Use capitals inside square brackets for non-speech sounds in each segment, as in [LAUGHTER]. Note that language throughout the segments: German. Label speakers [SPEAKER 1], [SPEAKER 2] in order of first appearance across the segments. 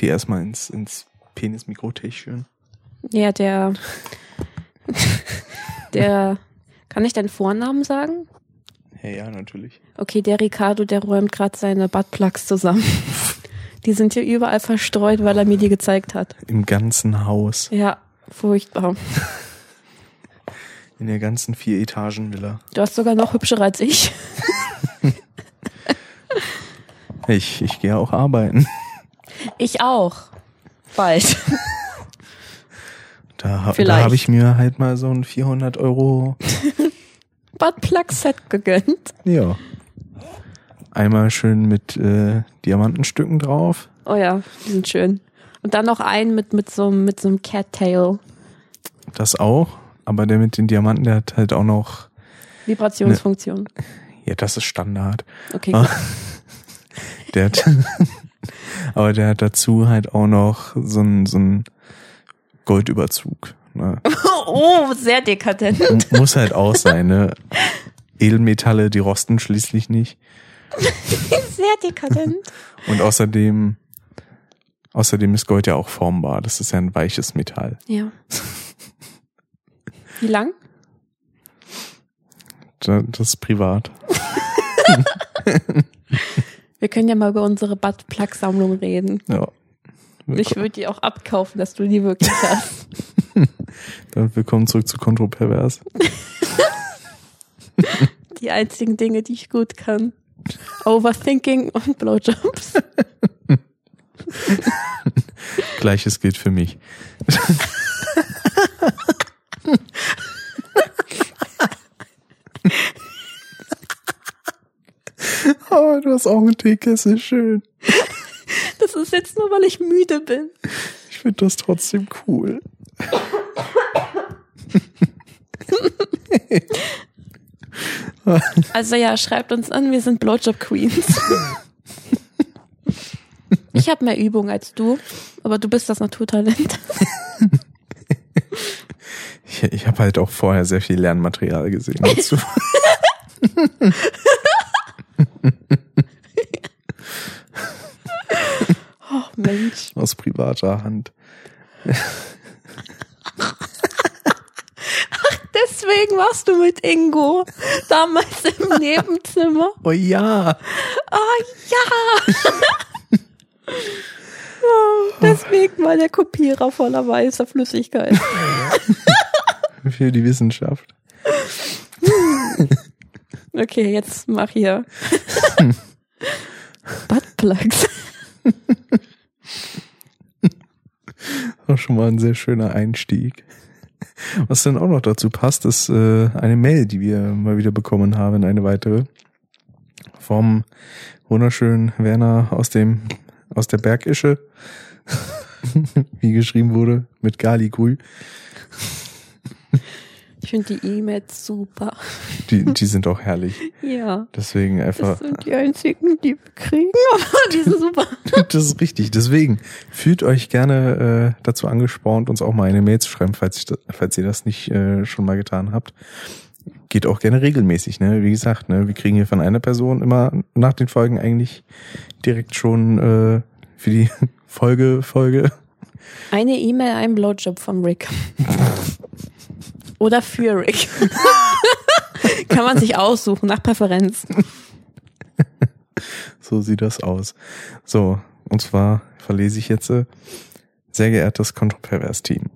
[SPEAKER 1] die erstmal ins, ins Penis-Mikrotäschchen.
[SPEAKER 2] Ja, der, der, kann ich deinen Vornamen sagen?
[SPEAKER 1] Ja, ja, natürlich.
[SPEAKER 2] Okay, der Ricardo, der räumt gerade seine Buttplugs zusammen. Die sind hier überall verstreut, weil er mir die gezeigt hat.
[SPEAKER 1] Im ganzen Haus.
[SPEAKER 2] Ja, furchtbar.
[SPEAKER 1] In der ganzen vier Etagen Villa.
[SPEAKER 2] Du hast sogar noch hübscher als ich. [LAUGHS]
[SPEAKER 1] Ich, ich gehe auch arbeiten.
[SPEAKER 2] Ich auch. Bald.
[SPEAKER 1] Da, da habe ich mir halt mal so ein 400 Euro,
[SPEAKER 2] Buttplug-Set gegönnt.
[SPEAKER 1] ja. Einmal schön mit äh, Diamantenstücken drauf.
[SPEAKER 2] Oh ja, die sind schön. Und dann noch einen mit, mit so, einem- mit so einem Cattail.
[SPEAKER 1] Das auch. Aber der mit den Diamanten, der hat halt auch noch,
[SPEAKER 2] Vibrationsfunktion.
[SPEAKER 1] ja, das ist Standard.
[SPEAKER 2] Okay. [LAUGHS]
[SPEAKER 1] Der hat, [LAUGHS] aber der hat dazu halt auch noch so ein, so Goldüberzug. Ne? [LAUGHS]
[SPEAKER 2] Oh, sehr dekadent.
[SPEAKER 1] Muss halt auch sein, ne? Edelmetalle, die rosten schließlich nicht. [LAUGHS]
[SPEAKER 2] Sehr dekadent.
[SPEAKER 1] Und außerdem, außerdem ist Gold ja auch formbar. Das ist ja ein weiches Metall.
[SPEAKER 2] Ja. Wie lang?
[SPEAKER 1] Da- Das ist privat.
[SPEAKER 2] Wir können ja mal über unsere Buttplug-Sammlung reden.
[SPEAKER 1] Ja.
[SPEAKER 2] Ich würde die auch abkaufen, dass du die wirklich [LAUGHS] hast.
[SPEAKER 1] Dann willkommen zurück zu Kontropervers. [LAUGHS]
[SPEAKER 2] Die einzigen Dinge, die ich gut kann. Overthinking und Blowjobs. [LAUGHS]
[SPEAKER 1] Gleiches gilt für mich. Du hast auch einen Teekessel, schön. [LAUGHS]
[SPEAKER 2] Das ist jetzt nur, weil ich müde bin.
[SPEAKER 1] Ich finde das trotzdem cool. [LAUGHS]
[SPEAKER 2] Also ja, schreibt uns an, wir sind Blowjob Queens. [LAUGHS] Ich habe mehr Übung als du, aber du bist das Naturtalent.
[SPEAKER 1] Ich, ich habe halt auch vorher sehr viel Lernmaterial gesehen dazu.
[SPEAKER 2] Oh Mensch.
[SPEAKER 1] Aus privater Hand.
[SPEAKER 2] Deswegen warst du mit Ingo damals im [LAUGHS] Nebenzimmer.
[SPEAKER 1] Oh ja.
[SPEAKER 2] Oh ja. Oh, Deswegen war der Kopierer voller weißer Flüssigkeit. [LAUGHS]
[SPEAKER 1] Für die Wissenschaft.
[SPEAKER 2] Okay, jetzt mach hier. [LAUGHS] Buttplugs.
[SPEAKER 1] Auch schon mal ein sehr schöner Einstieg. Was dann auch noch dazu passt, ist äh, eine Mail, die wir mal wieder bekommen haben, eine weitere. Vom wunderschönen Werner aus dem aus der Bergische, [LAUGHS] wie geschrieben wurde, mit Galigrü.
[SPEAKER 2] Ich finde die E-Mails super.
[SPEAKER 1] Die, die sind auch herrlich.
[SPEAKER 2] Ja.
[SPEAKER 1] Deswegen
[SPEAKER 2] Das
[SPEAKER 1] einfach,
[SPEAKER 2] sind die einzigen, die wir kriegen, [LAUGHS] aber die sind super. [LAUGHS]
[SPEAKER 1] das ist richtig. Deswegen fühlt euch gerne äh, dazu angespornt, uns auch mal eine Mail zu schreiben, falls, ich, falls ihr das nicht äh, schon mal getan habt. Geht auch gerne regelmäßig, ne? Wie gesagt, ne? Wir kriegen hier von einer Person immer nach den Folgen eigentlich direkt schon äh, für die [LAUGHS] Folge, Folge.
[SPEAKER 2] Eine E-Mail, ein Blowjob vom Rick. Oder Rick. [LAUGHS] Kann man sich aussuchen, nach Präferenz. [LAUGHS]
[SPEAKER 1] So sieht das aus. So, und zwar verlese ich jetzt, äh, sehr geehrtes Kontropervers-Team.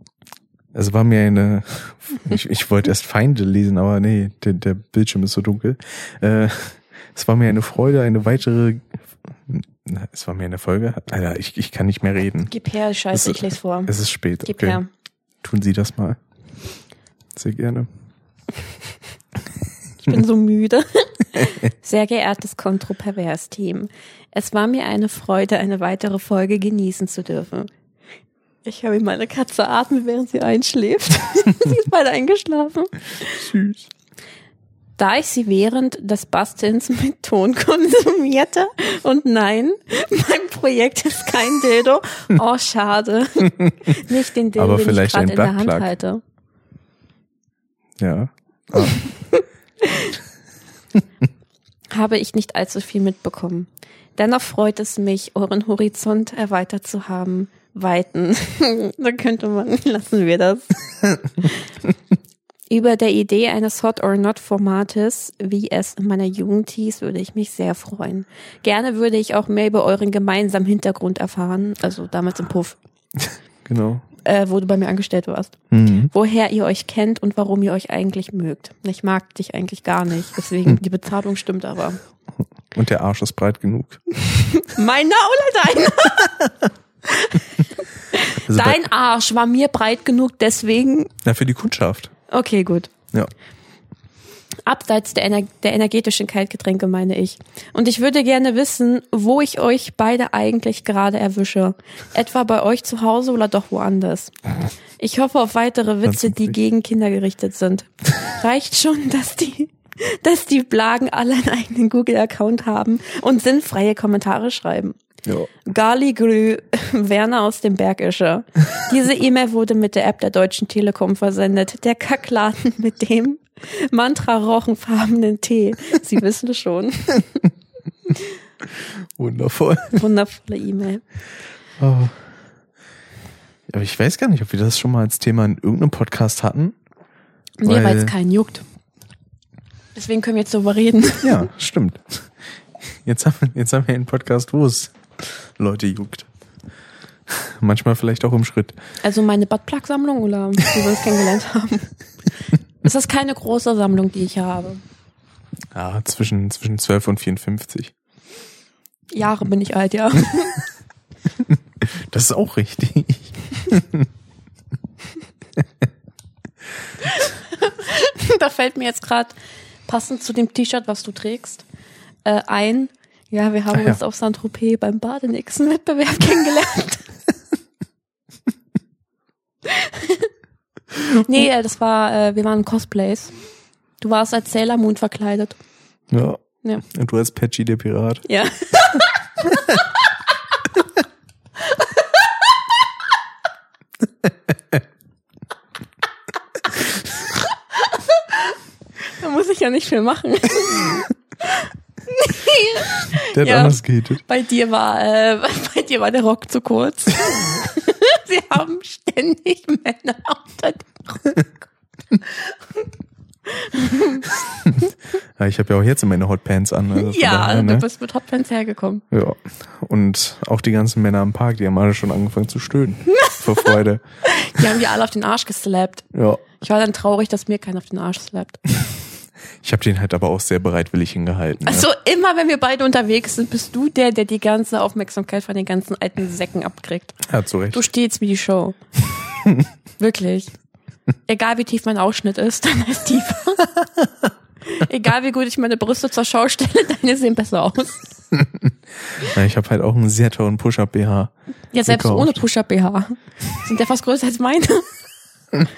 [SPEAKER 1] Es war mir eine, [LAUGHS] ich, ich wollte erst Feinde lesen, aber nee, der, der Bildschirm ist so dunkel. Äh, es war mir eine Freude, eine weitere, na, es war mir eine Folge. Alter, ich, ich kann nicht mehr reden.
[SPEAKER 2] Gib her, scheiße,
[SPEAKER 1] Das-
[SPEAKER 2] ich lese vor.
[SPEAKER 1] Es ist spät.
[SPEAKER 2] Gib
[SPEAKER 1] okay.
[SPEAKER 2] her.
[SPEAKER 1] Tun Sie das mal. Sehr gerne.
[SPEAKER 2] Ich bin so müde. [LAUGHS] Sehr geehrtes Kontropervers-Team. Es war mir eine Freude, eine weitere Folge genießen zu dürfen. Ich wie meine Katze atmet, während sie einschläft. [LAUGHS] sie ist bald eingeschlafen.
[SPEAKER 1] Süß.
[SPEAKER 2] Da ich sie während des Bastens mit Ton konsumierte und nein, mein Projekt ist kein Dildo. Oh, schade. [LAUGHS] Nicht den Dildo,
[SPEAKER 1] Aber
[SPEAKER 2] den
[SPEAKER 1] vielleicht
[SPEAKER 2] ich gerade in der Hand halte.
[SPEAKER 1] Ja. Ah, [LAUGHS]
[SPEAKER 2] habe ich nicht allzu viel mitbekommen. Dennoch freut es mich, euren Horizont erweitert zu haben. Weiten. [LAUGHS] da könnte man, [LAUGHS] lassen wir das. Über der Idee eines Hot or Not Formates, wie es in meiner Jugend hieß, würde ich mich sehr freuen. Gerne würde ich auch mehr über euren gemeinsamen Hintergrund erfahren, also damals im Puff,
[SPEAKER 1] Genau.
[SPEAKER 2] Äh, wo du bei mir angestellt warst.
[SPEAKER 1] Mhm.
[SPEAKER 2] Woher ihr euch kennt und warum ihr euch eigentlich mögt. Ich mag dich eigentlich gar nicht, deswegen [LAUGHS] die Bezahlung stimmt aber.
[SPEAKER 1] Und der Arsch ist breit genug.
[SPEAKER 2] Meiner oder deiner?
[SPEAKER 1] Also
[SPEAKER 2] Dein Arsch war mir breit genug, deswegen.
[SPEAKER 1] Na, für die Kundschaft.
[SPEAKER 2] Okay, gut.
[SPEAKER 1] Ja.
[SPEAKER 2] Abseits der, Ener der energetischen Kaltgetränke meine ich. Und ich würde gerne wissen, wo ich euch beide eigentlich gerade erwische. Etwa bei euch zu Hause oder doch woanders. Ich hoffe auf weitere Witze, die gegen Kinder gerichtet sind. Reicht schon, dass die, [LAUGHS] dass die Blagen alle einen eigenen Google-Account haben und sinnfreie Kommentare schreiben.
[SPEAKER 1] Ja.
[SPEAKER 2] Garligrü [LAUGHS] Werner aus dem Bergischer. Diese E-Mail wurde mit der App der Deutschen Telekom versendet. Der Kackladen mit dem mantra-rochenfarbenen Tee. Sie [LAUGHS] wissen es schon.
[SPEAKER 1] Wundervoll.
[SPEAKER 2] Wundervolle E-Mail.
[SPEAKER 1] Oh. Aber ich weiß gar nicht, ob wir das schon mal als Thema in irgendeinem Podcast hatten.
[SPEAKER 2] Nee, weil es keinen juckt. Deswegen können wir jetzt darüber reden. [LAUGHS]
[SPEAKER 1] Ja, stimmt. Jetzt haben, wir- jetzt haben wir einen Podcast, wo es Leute juckt. Manchmal vielleicht auch im Schritt.
[SPEAKER 2] Also meine Buttplug-Sammlung oder wie wir uns kennengelernt haben. [LAUGHS] Es ist keine große Sammlung, die ich habe.
[SPEAKER 1] Ja, zwischen, zwischen 12 und 54.
[SPEAKER 2] Jahre bin ich alt, ja. [LAUGHS]
[SPEAKER 1] Das ist auch richtig. [LAUGHS]
[SPEAKER 2] da fällt mir jetzt gerade passend zu dem T-Shirt, was du trägst, äh, ein. Ja, wir haben
[SPEAKER 1] Ah, ja.
[SPEAKER 2] uns auf Saint-Tropez beim Badenixen-Wettbewerb [LAUGHS] kennengelernt. Nee, äh, das war, äh, wir waren Cosplays. Du warst als Sailor Moon verkleidet.
[SPEAKER 1] Ja.
[SPEAKER 2] Ja.
[SPEAKER 1] Und du als Patchy, der Pirat.
[SPEAKER 2] Ja. [LAUGHS] da muss ich ja nicht viel machen. [LAUGHS]
[SPEAKER 1] Der hat
[SPEAKER 2] Ja.
[SPEAKER 1] anders gehatet.
[SPEAKER 2] Bei dir war, äh, [LAUGHS] bei dir war der Rock zu kurz. Sie haben ständig Männer unter dem Rock.
[SPEAKER 1] Ja, ich habe ja auch jetzt meine Hotpants an. Also
[SPEAKER 2] Ja,
[SPEAKER 1] daher,
[SPEAKER 2] du
[SPEAKER 1] ne?
[SPEAKER 2] bist mit Hotpants hergekommen.
[SPEAKER 1] Ja. Und auch die ganzen Männer im Park, die haben alle schon angefangen zu stöhnen. [LAUGHS] Vor Freude.
[SPEAKER 2] Die haben die alle auf den Arsch geslappt.
[SPEAKER 1] Ja.
[SPEAKER 2] Ich war dann traurig, dass mir keiner auf den Arsch slappt.
[SPEAKER 1] Ich habe den halt aber auch sehr bereitwillig hingehalten. ne?
[SPEAKER 2] Also immer, wenn wir beide unterwegs sind, bist du der, der die ganze Aufmerksamkeit von den ganzen alten Säcken abkriegt.
[SPEAKER 1] Ja, zu Recht.
[SPEAKER 2] Du stehst wie die Show. [LAUGHS] Wirklich. Egal wie tief mein Ausschnitt ist, deiner ist tiefer. Egal wie gut ich meine Brüste zur Schau stelle, deine sehen besser aus. [LAUGHS]
[SPEAKER 1] Ja, ich habe halt auch einen sehr teuren Push-Up-BH.
[SPEAKER 2] Ja, selbst
[SPEAKER 1] Gekauft.
[SPEAKER 2] ohne Push-Up-BH. Sind der fast größer als meine. [LAUGHS]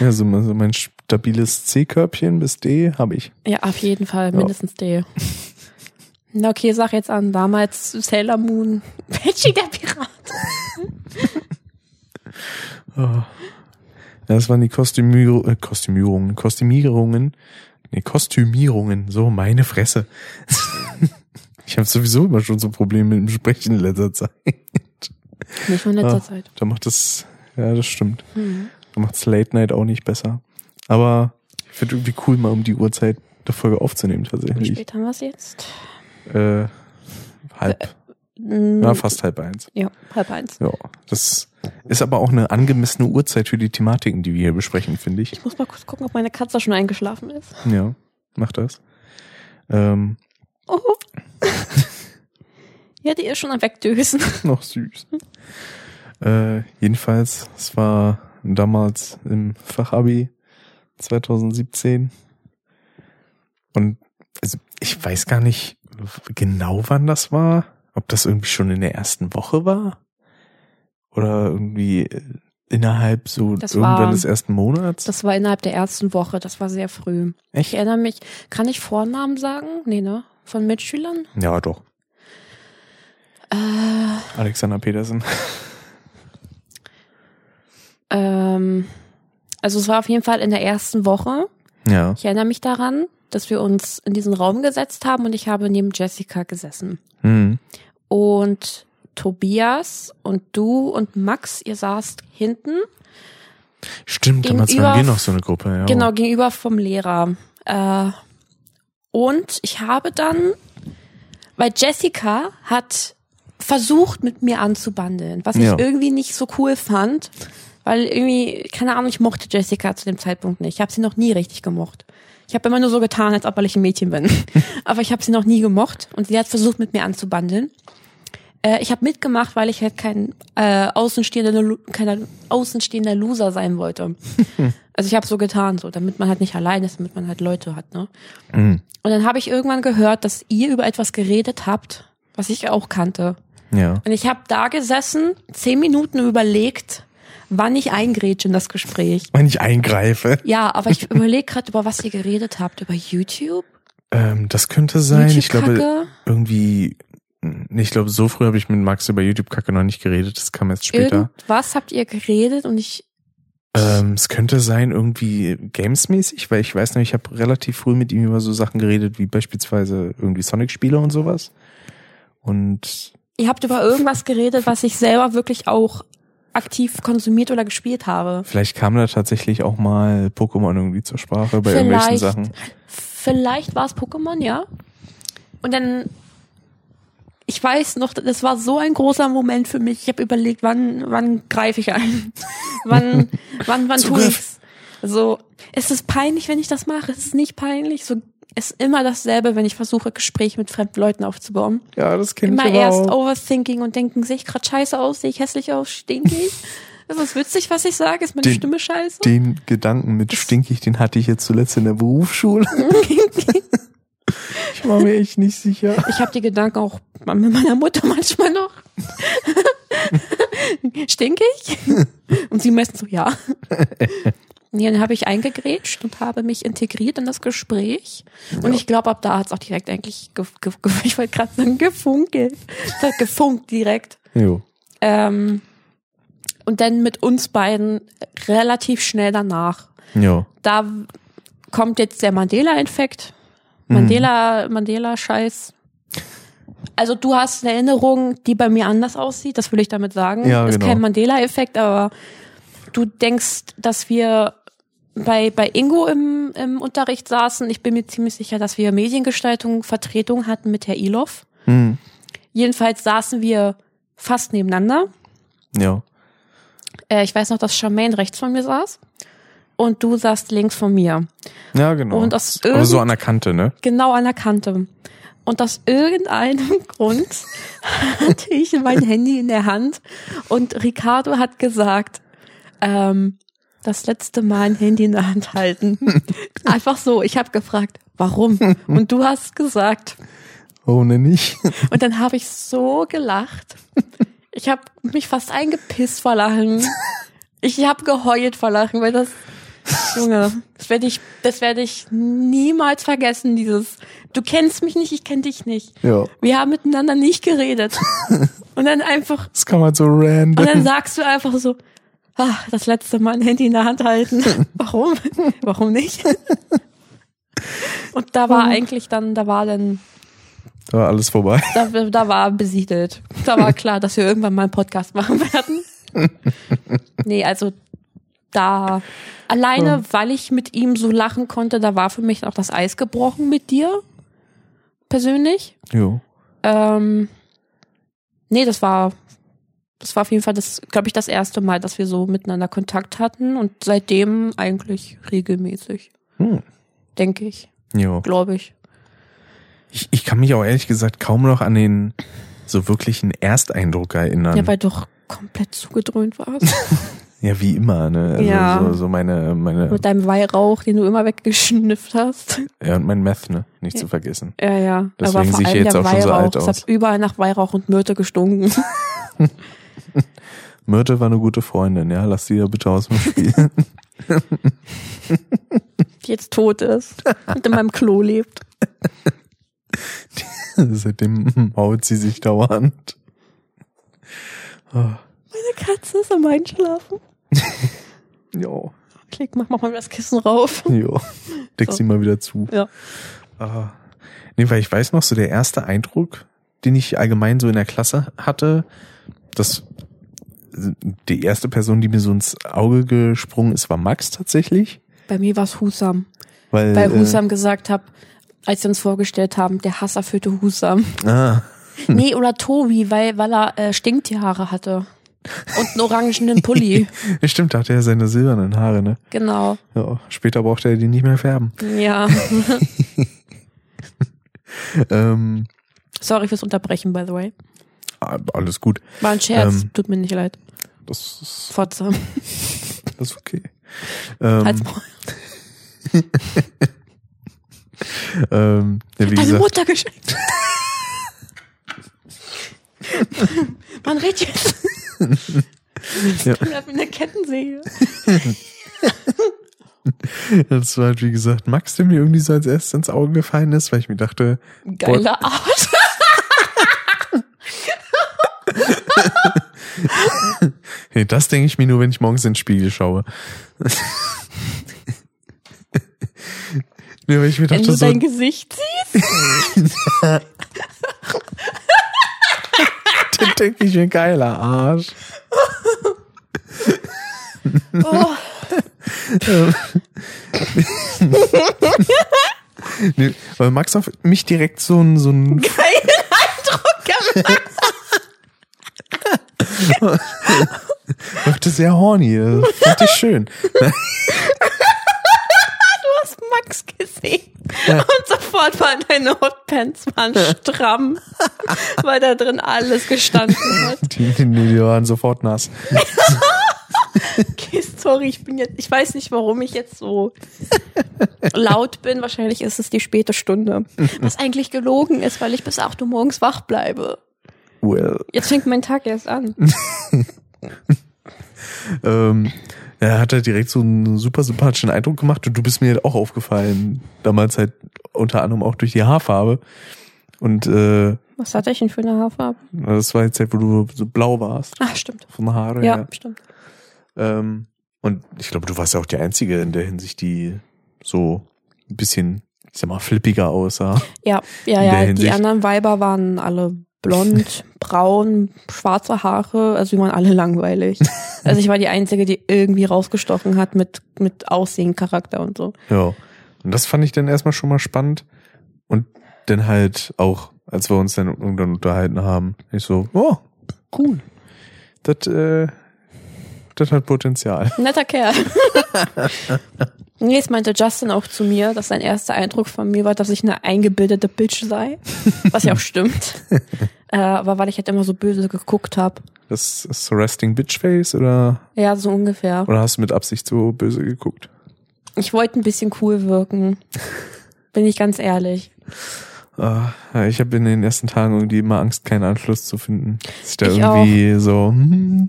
[SPEAKER 1] Ja, so, so mein stabiles C-Körbchen bis D habe ich.
[SPEAKER 2] Ja, auf jeden Fall, mindestens D. Na okay, sag jetzt an, damals Sailor Moon, [LAUGHS] Patchy der Pirat. [LAUGHS]
[SPEAKER 1] Ja, das waren die Kostümierung, äh, Kostümierungen, Kostümierungen, nee, Kostümierungen, so meine Fresse. [LAUGHS] ich habe sowieso immer schon so Probleme mit dem Sprechen in letzter Zeit.
[SPEAKER 2] Nicht von letzter
[SPEAKER 1] Ah,
[SPEAKER 2] Zeit.
[SPEAKER 1] Da macht das, ja, das stimmt.
[SPEAKER 2] Mhm.
[SPEAKER 1] Macht's Late Night auch nicht besser. Aber ich finde irgendwie cool, mal um die Uhrzeit der Folge aufzunehmen
[SPEAKER 2] Wie
[SPEAKER 1] tatsächlich.
[SPEAKER 2] spät haben wir es jetzt?
[SPEAKER 1] Äh, halb,
[SPEAKER 2] Mm,
[SPEAKER 1] ja, fast halb eins.
[SPEAKER 2] ja, halb eins.
[SPEAKER 1] Ja, das ist aber auch eine angemessene Uhrzeit für die Thematiken, die wir hier besprechen, finde ich.
[SPEAKER 2] Ich muss mal kurz gucken, ob meine Katze schon eingeschlafen ist.
[SPEAKER 1] Ja, mach das. Ähm,
[SPEAKER 2] Oh. [LAUGHS] ja, die ist schon am Wegdösen.
[SPEAKER 1] noch süß. Äh, jedenfalls, es war damals im Fachabi 2017. Und also ich weiß gar nicht genau, wann das war. Ob das irgendwie schon in der ersten Woche war? Oder irgendwie innerhalb so
[SPEAKER 2] Das
[SPEAKER 1] irgendwann
[SPEAKER 2] war-
[SPEAKER 1] des ersten Monats?
[SPEAKER 2] Das war innerhalb der ersten Woche, das war sehr früh. Ich
[SPEAKER 1] Echt?
[SPEAKER 2] erinnere mich, kann ich Vornamen sagen? Nee, ne? Von Mitschülern?
[SPEAKER 1] Ja, doch.
[SPEAKER 2] Äh,
[SPEAKER 1] Alexander Petersen. [LAUGHS]
[SPEAKER 2] ähm, also es war auf jeden Fall in der ersten Woche.
[SPEAKER 1] Ja.
[SPEAKER 2] Ich erinnere mich daran. dass wir uns in diesen Raum gesetzt haben und ich habe neben Jessica gesessen.
[SPEAKER 1] Hm.
[SPEAKER 2] Und Tobias und du und Max, ihr saßt hinten,
[SPEAKER 1] Stimmt, damals waren wir noch so eine Gruppe. Ja.
[SPEAKER 2] genau gegenüber vom Lehrer. Äh, und ich habe dann, weil Jessica hat versucht, mit mir anzubandeln, was ich
[SPEAKER 1] Ja.
[SPEAKER 2] irgendwie nicht so cool fand, weil irgendwie, keine Ahnung, ich mochte Jessica zu dem Zeitpunkt nicht. Ich habe sie noch nie richtig gemocht. Ich habe immer nur so getan, als ob ich ein Mädchen bin. [LAUGHS] Aber ich habe sie noch nie gemocht und sie hat versucht, mit mir anzubandeln. Äh, ich habe mitgemacht, weil ich halt kein äh, außenstehender, keiner außenstehender Loser sein wollte. [LAUGHS] also ich habe so getan, so, damit man halt nicht allein ist, damit man halt Leute hat, ne?
[SPEAKER 1] Mhm.
[SPEAKER 2] Und dann habe ich irgendwann gehört, dass ihr über etwas geredet habt, was ich auch kannte.
[SPEAKER 1] Ja.
[SPEAKER 2] Und ich habe da gesessen, zehn Minuten überlegt, wann ich eingrätsche in das Gespräch.
[SPEAKER 1] Wenn ich eingreife.
[SPEAKER 2] Ja, aber ich überlege gerade, über was ihr geredet habt. Über YouTube?
[SPEAKER 1] Ähm, das könnte sein. Ich glaube, irgendwie, ich glaube, so früh habe ich mit Max über YouTube-Kacke noch nicht geredet. Das kam erst später.
[SPEAKER 2] Irgendwas habt ihr geredet und ich
[SPEAKER 1] Ähm, es könnte sein, irgendwie gamesmäßig, weil ich weiß noch, ich habe relativ früh mit ihm über so Sachen geredet, wie beispielsweise irgendwie Sonic-Spiele und sowas. Und
[SPEAKER 2] Ihr habt über irgendwas geredet, was ich selber wirklich auch aktiv konsumiert oder gespielt habe.
[SPEAKER 1] vielleicht kam da tatsächlich auch mal Pokémon irgendwie zur Sprache bei irgendwelchen
[SPEAKER 2] Vielleicht,
[SPEAKER 1] Sachen.
[SPEAKER 2] vielleicht war es Pokémon, ja. Und dann, ich weiß noch, das war so ein großer Moment für mich. Ich habe überlegt, wann, wann greife ich ein? [LAUGHS] wann, wann, wann tue ich's? So, ist es peinlich, wenn ich das mache? Ist es nicht peinlich? So, ist immer dasselbe, wenn ich versuche, Gespräche mit fremden Leuten aufzubauen.
[SPEAKER 1] Ja, das kenne
[SPEAKER 2] Immer
[SPEAKER 1] ich aber
[SPEAKER 2] erst
[SPEAKER 1] auch.
[SPEAKER 2] Overthinking und denken, sehe ich gerade scheiße aus, sehe ich hässlich aus, stink ich? [LAUGHS] Ist das witzig, was ich sage? Ist meine
[SPEAKER 1] Den-
[SPEAKER 2] Stimme scheiße?
[SPEAKER 1] Den Gedanken mit stinkig, den hatte ich jetzt zuletzt in der Berufsschule. [LAUGHS] ich war mir echt nicht sicher.
[SPEAKER 2] Ich habe die Gedanken auch mit meiner Mutter manchmal noch. [LAUGHS] Stink ich? Und sie meistens so, ja. Nee, dann habe ich eingegrätscht und habe mich integriert in das Gespräch. Und ich glaube, ab da hat es auch direkt eigentlich, ge ge ge [LAUGHS] ich wollte gerade sagen, gefunkelt. Es hat gefunkt direkt.
[SPEAKER 1] Jo.
[SPEAKER 2] Ähm, und dann mit uns beiden relativ schnell danach.
[SPEAKER 1] Jo.
[SPEAKER 2] Da kommt jetzt der Mandela-Infekt. Mandela, Mandela-Scheiß. Also du hast eine Erinnerung, die bei mir anders aussieht, das will ich damit sagen.
[SPEAKER 1] Ja,
[SPEAKER 2] ist
[SPEAKER 1] genau.
[SPEAKER 2] kein Mandela-Effekt, aber du denkst, dass wir bei, bei Ingo im, im Unterricht saßen. Ich bin mir ziemlich sicher, dass wir Mediengestaltung, Vertretung hatten mit Herr Ilov.
[SPEAKER 1] Hm.
[SPEAKER 2] Jedenfalls saßen wir fast nebeneinander.
[SPEAKER 1] Ja.
[SPEAKER 2] Äh, ich weiß noch, dass Charmaine rechts von mir saß und du saßt links von mir.
[SPEAKER 1] Ja, genau.
[SPEAKER 2] Und aus
[SPEAKER 1] aber so an der Kante, ne?
[SPEAKER 2] Genau an der Kante. Und aus irgendeinem [LAUGHS] Grund hatte ich mein Handy in der Hand und Ricardo hat gesagt, ähm, das letzte Mal ein Handy in der Hand halten. [LAUGHS] Einfach so. Ich habe gefragt, warum? Und du hast gesagt.
[SPEAKER 1] Oh, ne nicht.
[SPEAKER 2] Und dann habe ich so gelacht. Ich habe mich fast eingepisst vor Lachen. Ich habe geheult vor Lachen, weil das Junge, das werde ich, das werde ich niemals vergessen. Dieses, du kennst mich nicht, ich kenne dich nicht.
[SPEAKER 1] Ja.
[SPEAKER 2] Wir haben miteinander nicht geredet. [LAUGHS] Und dann einfach,
[SPEAKER 1] Das kann man so
[SPEAKER 2] und dann
[SPEAKER 1] random.
[SPEAKER 2] sagst du einfach so, ah, das letzte Mal ein Handy in der Hand halten. [LAUGHS] Warum? Warum nicht? Und da war eigentlich dann, da war dann,
[SPEAKER 1] Da war alles vorbei. [LAUGHS]
[SPEAKER 2] da, da war besiedelt. Da war klar, dass wir irgendwann mal einen Podcast machen werden. [LAUGHS] Nee, also da alleine, weil ich mit ihm so lachen konnte, da war für mich auch das Eis gebrochen mit dir. Persönlich.
[SPEAKER 1] Jo.
[SPEAKER 2] Ähm, nee, das war, das war auf jeden Fall das, glaube ich, das erste Mal, dass wir so miteinander Kontakt hatten und seitdem eigentlich regelmäßig.
[SPEAKER 1] Hm.
[SPEAKER 2] Denke ich,
[SPEAKER 1] Jo.
[SPEAKER 2] glaube ich.
[SPEAKER 1] Ich, ich kann mich auch ehrlich gesagt kaum noch an den so wirklichen Ersteindruck erinnern.
[SPEAKER 2] Ja, weil du doch komplett zugedröhnt warst. [LAUGHS]
[SPEAKER 1] Ja, wie immer, ne? Also
[SPEAKER 2] Ja.
[SPEAKER 1] so, so meine, meine,
[SPEAKER 2] Mit deinem Weihrauch, den du immer weggeschnifft hast.
[SPEAKER 1] ja, und mein Meth, ne? Nicht zu vergessen.
[SPEAKER 2] Ja, ja.
[SPEAKER 1] Deswegen sehe ich jetzt auch schon so
[SPEAKER 2] Weihrauch.
[SPEAKER 1] alt
[SPEAKER 2] Es
[SPEAKER 1] aus.
[SPEAKER 2] hat überall nach Weihrauch und Myrte gestunken. [LAUGHS]
[SPEAKER 1] Myrte war eine gute Freundin, ja? Lass die da bitte aus dem Spiel.
[SPEAKER 2] die jetzt tot ist und in meinem Klo lebt.
[SPEAKER 1] Seitdem haut sie sich dauernd. Oh,
[SPEAKER 2] Meine Katze ist am Einschlafen. [LAUGHS]
[SPEAKER 1] jo.
[SPEAKER 2] Klick, mach, mach mal das Kissen rauf.
[SPEAKER 1] Jo. Deck
[SPEAKER 2] So.
[SPEAKER 1] sie mal wieder zu.
[SPEAKER 2] Ja.
[SPEAKER 1] Ah. Nee, weil ich weiß noch, so der erste Eindruck, den ich allgemein so in der Klasse hatte, dass die erste Person, die mir so ins Auge gesprungen ist, war Max tatsächlich.
[SPEAKER 2] Bei mir war es Husam.
[SPEAKER 1] Weil,
[SPEAKER 2] Weil
[SPEAKER 1] äh,
[SPEAKER 2] Husam gesagt hat, als sie uns vorgestellt haben, der hasserfüllte Husam.
[SPEAKER 1] Ah, [LAUGHS]
[SPEAKER 2] Nee, oder Tobi, weil, weil er äh, Stinktierhaare hatte. Und einen orangenen Pulli. [LAUGHS]
[SPEAKER 1] stimmt, da hatte er seine silbernen Haare, ne?
[SPEAKER 2] genau.
[SPEAKER 1] Ja, später brauchte er die nicht mehr färben.
[SPEAKER 2] Ja. [LAUGHS]
[SPEAKER 1] Ähm,
[SPEAKER 2] Sorry fürs Unterbrechen, by the way.
[SPEAKER 1] Alles gut.
[SPEAKER 2] War ein Scherz.
[SPEAKER 1] Ähm.
[SPEAKER 2] Tut mir nicht leid.
[SPEAKER 1] Das ist,
[SPEAKER 2] Fotze. [LAUGHS]
[SPEAKER 1] das ist okay. Ähm, [LAUGHS] ähm, ja, wie
[SPEAKER 2] Deine
[SPEAKER 1] gesagt,
[SPEAKER 2] Mutter geschenkt. Man redet jetzt.
[SPEAKER 1] Ja.
[SPEAKER 2] Ich hab eine Kettensäge.
[SPEAKER 1] das war halt, wie gesagt, Max, der mir irgendwie so als erstes ins Auge gefallen ist, weil ich mir dachte,
[SPEAKER 2] Geiler Arsch. [LAUGHS]
[SPEAKER 1] hey, das denke ich mir nur, wenn ich morgens in den Spiegel schaue. [LAUGHS] nee, weil ich mir
[SPEAKER 2] Wenn
[SPEAKER 1] dachte
[SPEAKER 2] du
[SPEAKER 1] so,
[SPEAKER 2] dein Gesicht siehst. [LAUGHS]
[SPEAKER 1] dann denke ich mir, geiler Arsch.
[SPEAKER 2] Oh,
[SPEAKER 1] Nee, weil Max auf mich direkt so ein, so ein,
[SPEAKER 2] geilen Eindruck gemacht. [LAUGHS]
[SPEAKER 1] wirkte sehr horny. Das fand ich schön. [LAUGHS]
[SPEAKER 2] Du hast Max gesehen. Und sofort waren deine Hotpants waren stramm. [LAUGHS] weil da drin alles gestanden hat.
[SPEAKER 1] Die, die, die waren sofort nass.
[SPEAKER 2] Okay, sorry, ich bin jetzt, ich weiß nicht, warum ich jetzt so laut bin. Wahrscheinlich ist es die späte Stunde. Was eigentlich gelogen ist, weil ich bis 8 Uhr morgens wach bleibe.
[SPEAKER 1] Well.
[SPEAKER 2] Jetzt fängt mein Tag erst an. [LAUGHS]
[SPEAKER 1] Ähm, er hat halt direkt so einen super sympathischen Eindruck gemacht und du bist mir halt auch aufgefallen. Damals halt unter anderem auch durch die Haarfarbe. Und äh,
[SPEAKER 2] Was hatte ich denn für eine Haarfarbe?
[SPEAKER 1] das war jetzt halt, wo du so blau warst
[SPEAKER 2] Ach, stimmt.
[SPEAKER 1] von der Haare
[SPEAKER 2] Ja,
[SPEAKER 1] her.
[SPEAKER 2] stimmt.
[SPEAKER 1] Ähm, und ich glaube, du warst ja auch die Einzige in der Hinsicht, die so ein bisschen, ich sag mal, flippiger aussah.
[SPEAKER 2] Ja, ja, ja. Die anderen Weiber waren alle blond, [LAUGHS] braun, schwarze Haare, also die waren alle langweilig. [LAUGHS] Also ich war die Einzige, die irgendwie rausgestochen hat mit, mit Aussehen, Charakter und so.
[SPEAKER 1] Ja. Und das fand ich dann erstmal schon mal spannend. Und dann halt auch, als wir uns dann irgendwann unterhalten haben, ich so, oh, cool. Das, äh, das hat Potenzial. [LAUGHS]
[SPEAKER 2] Netter Kerl. [LAUGHS] Nee, es meinte Justin auch zu mir, dass sein erster Eindruck von mir war, dass ich eine eingebildete Bitch sei. Was ja auch stimmt. [LAUGHS] äh, aber weil ich halt immer so böse geguckt habe.
[SPEAKER 1] Das ist so Resting Bitch Face oder,
[SPEAKER 2] Ja, so ungefähr.
[SPEAKER 1] oder hast du mit Absicht so böse geguckt?
[SPEAKER 2] Ich wollte ein bisschen cool wirken. Bin ich ganz ehrlich.
[SPEAKER 1] Ja, ich habe in den ersten Tagen irgendwie immer Angst, keinen Anschluss zu finden. Dass ich da
[SPEAKER 2] Ich
[SPEAKER 1] irgendwie so, hm,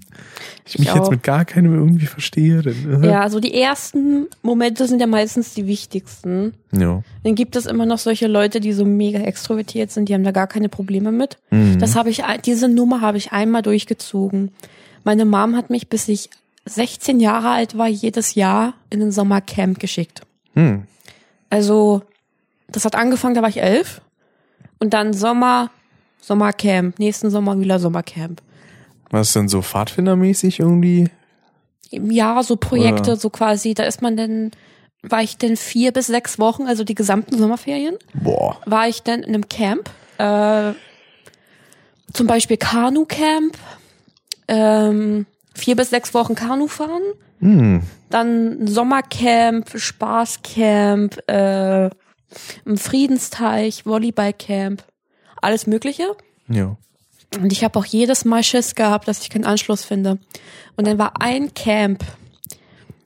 [SPEAKER 1] ich,
[SPEAKER 2] Ich
[SPEAKER 1] mich jetzt
[SPEAKER 2] auch.
[SPEAKER 1] mit gar keinem irgendwie verstehe. Denn, äh,
[SPEAKER 2] Ja, also die ersten Momente sind ja meistens die wichtigsten.
[SPEAKER 1] ja.
[SPEAKER 2] Dann gibt es immer noch solche Leute, die so mega extrovertiert sind, die haben da gar keine Probleme mit.
[SPEAKER 1] Mhm.
[SPEAKER 2] Das habe ich, diese Nummer habe ich einmal durchgezogen. Meine Mom hat mich, bis ich 16 Jahre alt war, jedes Jahr in ein Sommercamp geschickt.
[SPEAKER 1] Hm.
[SPEAKER 2] Also, das hat angefangen, da war ich elf. Und dann Sommer, Sommercamp, nächsten Sommer wieder Sommercamp.
[SPEAKER 1] Was ist denn so Pfadfindermäßig irgendwie?
[SPEAKER 2] Jahr so Projekte,
[SPEAKER 1] Oder-
[SPEAKER 2] so quasi, da ist man denn, war ich denn vier bis sechs Wochen, also die gesamten Sommerferien,
[SPEAKER 1] Boah.
[SPEAKER 2] war ich dann in einem Camp, äh, zum Beispiel Kanu-Camp, ähm, vier bis sechs Wochen Kanu fahren,
[SPEAKER 1] Hm.
[SPEAKER 2] dann Sommercamp, Spaßcamp, äh, ein Friedensteich, Volleyballcamp, alles Mögliche.
[SPEAKER 1] Ja.
[SPEAKER 2] Und ich habe auch jedes Mal Schiss gehabt, dass ich keinen Anschluss finde. Und dann war ein Camp,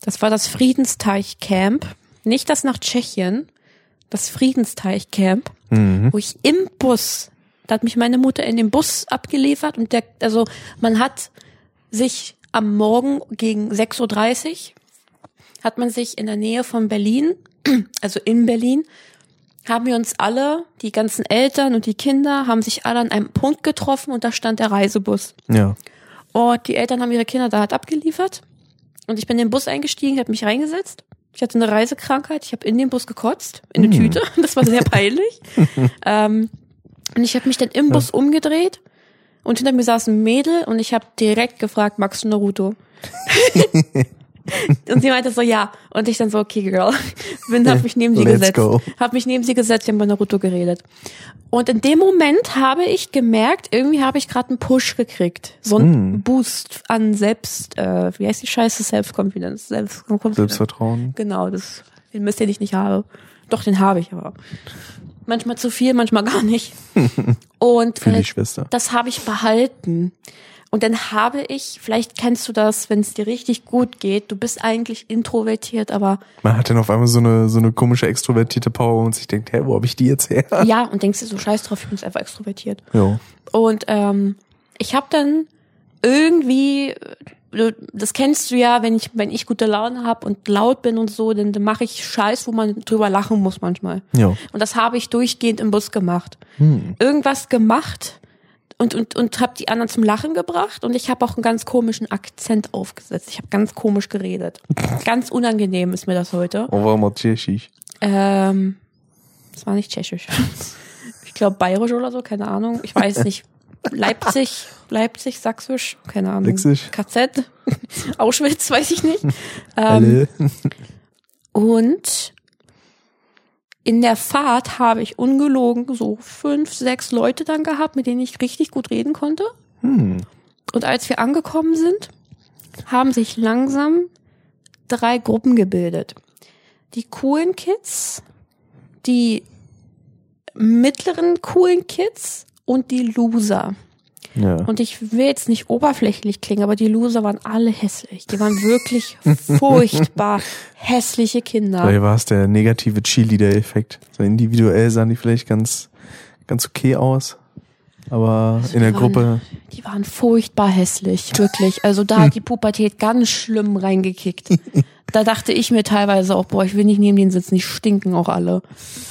[SPEAKER 2] das war das Friedensteich-Camp, nicht das nach Tschechien, das Friedensteich-Camp,
[SPEAKER 1] Mhm.
[SPEAKER 2] wo ich im Bus, da hat mich meine Mutter in den Bus abgeliefert und der, also man hat sich am Morgen gegen 6.30 Uhr hat man sich in der Nähe von Berlin, [CLEARS THROAT] also in Berlin, haben wir uns alle, die ganzen Eltern und die Kinder, haben sich alle an einem Punkt getroffen und da stand der Reisebus.
[SPEAKER 1] Ja.
[SPEAKER 2] Und die Eltern haben ihre Kinder da halt abgeliefert. Und ich bin in den Bus eingestiegen, habe mich reingesetzt. Ich hatte eine Reisekrankheit, ich habe in den Bus gekotzt, in eine
[SPEAKER 1] Mm.
[SPEAKER 2] Tüte. [LAUGHS] Das war sehr [LAUGHS] peinlich. ähm, und ich habe mich dann im Bus umgedreht und hinter mir saß ein Mädel und ich habe direkt gefragt, magst du Naruto? [LAUGHS] [LAUGHS] und sie meinte so, ja. Und ich dann so, okay, Girl. [LAUGHS] Bin, hab mich neben sie
[SPEAKER 1] Let's
[SPEAKER 2] gesetzt.
[SPEAKER 1] go.
[SPEAKER 2] Hab mich neben sie gesetzt, wir haben über Naruto geredet. Und in dem Moment habe ich gemerkt, irgendwie habe ich gerade einen Push gekriegt. So einen
[SPEAKER 1] Mm.
[SPEAKER 2] Boost an Selbst, äh, wie heißt die Scheiße? Self-Confidence. Self-Confidence.
[SPEAKER 1] Selbstvertrauen.
[SPEAKER 2] Genau, das, den müsst ihr nicht nicht habe. Doch, den habe ich aber. Manchmal zu viel, manchmal gar nicht. [LAUGHS] Und
[SPEAKER 1] Für
[SPEAKER 2] äh,
[SPEAKER 1] die Schwester.
[SPEAKER 2] das habe ich behalten. Und dann habe ich, vielleicht kennst du das, wenn es dir richtig gut geht, du bist eigentlich introvertiert, aber
[SPEAKER 1] Man hat dann auf einmal so eine, so eine komische extrovertierte Power und sich denkt, hä, wo habe ich die jetzt her?
[SPEAKER 2] ja, und denkst dir so, scheiß drauf, ich bin einfach extrovertiert.
[SPEAKER 1] Jo.
[SPEAKER 2] Und ähm, ich habe dann irgendwie, das kennst du ja, wenn ich, wenn ich gute Laune habe und laut bin und so, dann, dann mache ich Scheiß, wo man drüber lachen muss manchmal.
[SPEAKER 1] Jo.
[SPEAKER 2] Und das habe ich durchgehend im Bus gemacht.
[SPEAKER 1] Hm.
[SPEAKER 2] Irgendwas gemacht und und und habe die anderen zum Lachen gebracht und ich habe auch einen ganz komischen Akzent aufgesetzt. Ich habe ganz komisch geredet. [LAUGHS] ganz unangenehm ist mir das heute.
[SPEAKER 1] On va mentir, chiche.
[SPEAKER 2] Ähm, das war nicht tschechisch. [LAUGHS] Ich glaube bayerisch oder so, keine Ahnung. Ich weiß nicht. Leipzig, Leipzig, Sächsisch, keine Ahnung.
[SPEAKER 1] Sächsisch.
[SPEAKER 2] KZ, [LAUGHS] Auschwitz, weiß ich nicht. Ähm, und in der Fahrt habe ich ungelogen so fünf, sechs Leute dann gehabt, mit denen ich richtig gut reden konnte.
[SPEAKER 1] Hm.
[SPEAKER 2] Und als wir angekommen sind, haben sich langsam drei Gruppen gebildet. Die coolen Kids, die mittleren coolen Kids und die Loser.
[SPEAKER 1] Ja.
[SPEAKER 2] Und ich will jetzt nicht oberflächlich klingen, aber die Loser waren alle hässlich. Die waren wirklich [LAUGHS] furchtbar hässliche Kinder.
[SPEAKER 1] Vielleicht war es der negative Cheerleader-Effekt. So individuell sahen die vielleicht ganz, ganz okay aus. Aber in der
[SPEAKER 2] waren-
[SPEAKER 1] Gruppe,
[SPEAKER 2] Die waren furchtbar hässlich, wirklich. Also da hat die Pubertät ganz schlimm reingekickt. [LAUGHS] Da dachte ich mir teilweise auch, boah, ich will nicht neben denen sitzen, die stinken auch alle.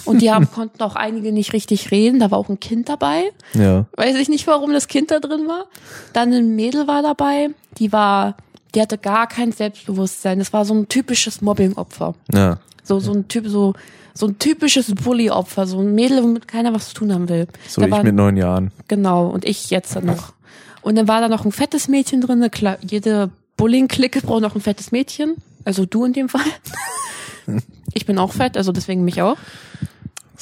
[SPEAKER 2] Und die haben, [LAUGHS] konnten auch einige nicht richtig reden. Da war auch ein Kind dabei.
[SPEAKER 1] ja.
[SPEAKER 2] Weiß ich nicht, warum das Kind da drin war. Dann ein Mädel war dabei, die war, die hatte gar kein Selbstbewusstsein. Das war so ein typisches Mobbing-Opfer.
[SPEAKER 1] Ja.
[SPEAKER 2] So, so ein Typ, so, so ein typisches Bully-Opfer. So ein Mädel, womit keiner was zu tun haben will.
[SPEAKER 1] So
[SPEAKER 2] Da
[SPEAKER 1] ich
[SPEAKER 2] waren-
[SPEAKER 1] mit neun Jahren.
[SPEAKER 2] Genau, und ich jetzt dann noch. Und dann war da noch ein fettes Mädchen drin. Jede Bullying-Clique braucht noch ein fettes Mädchen. Also du in dem Fall. [LAUGHS] Ich bin auch fett, also deswegen mich auch.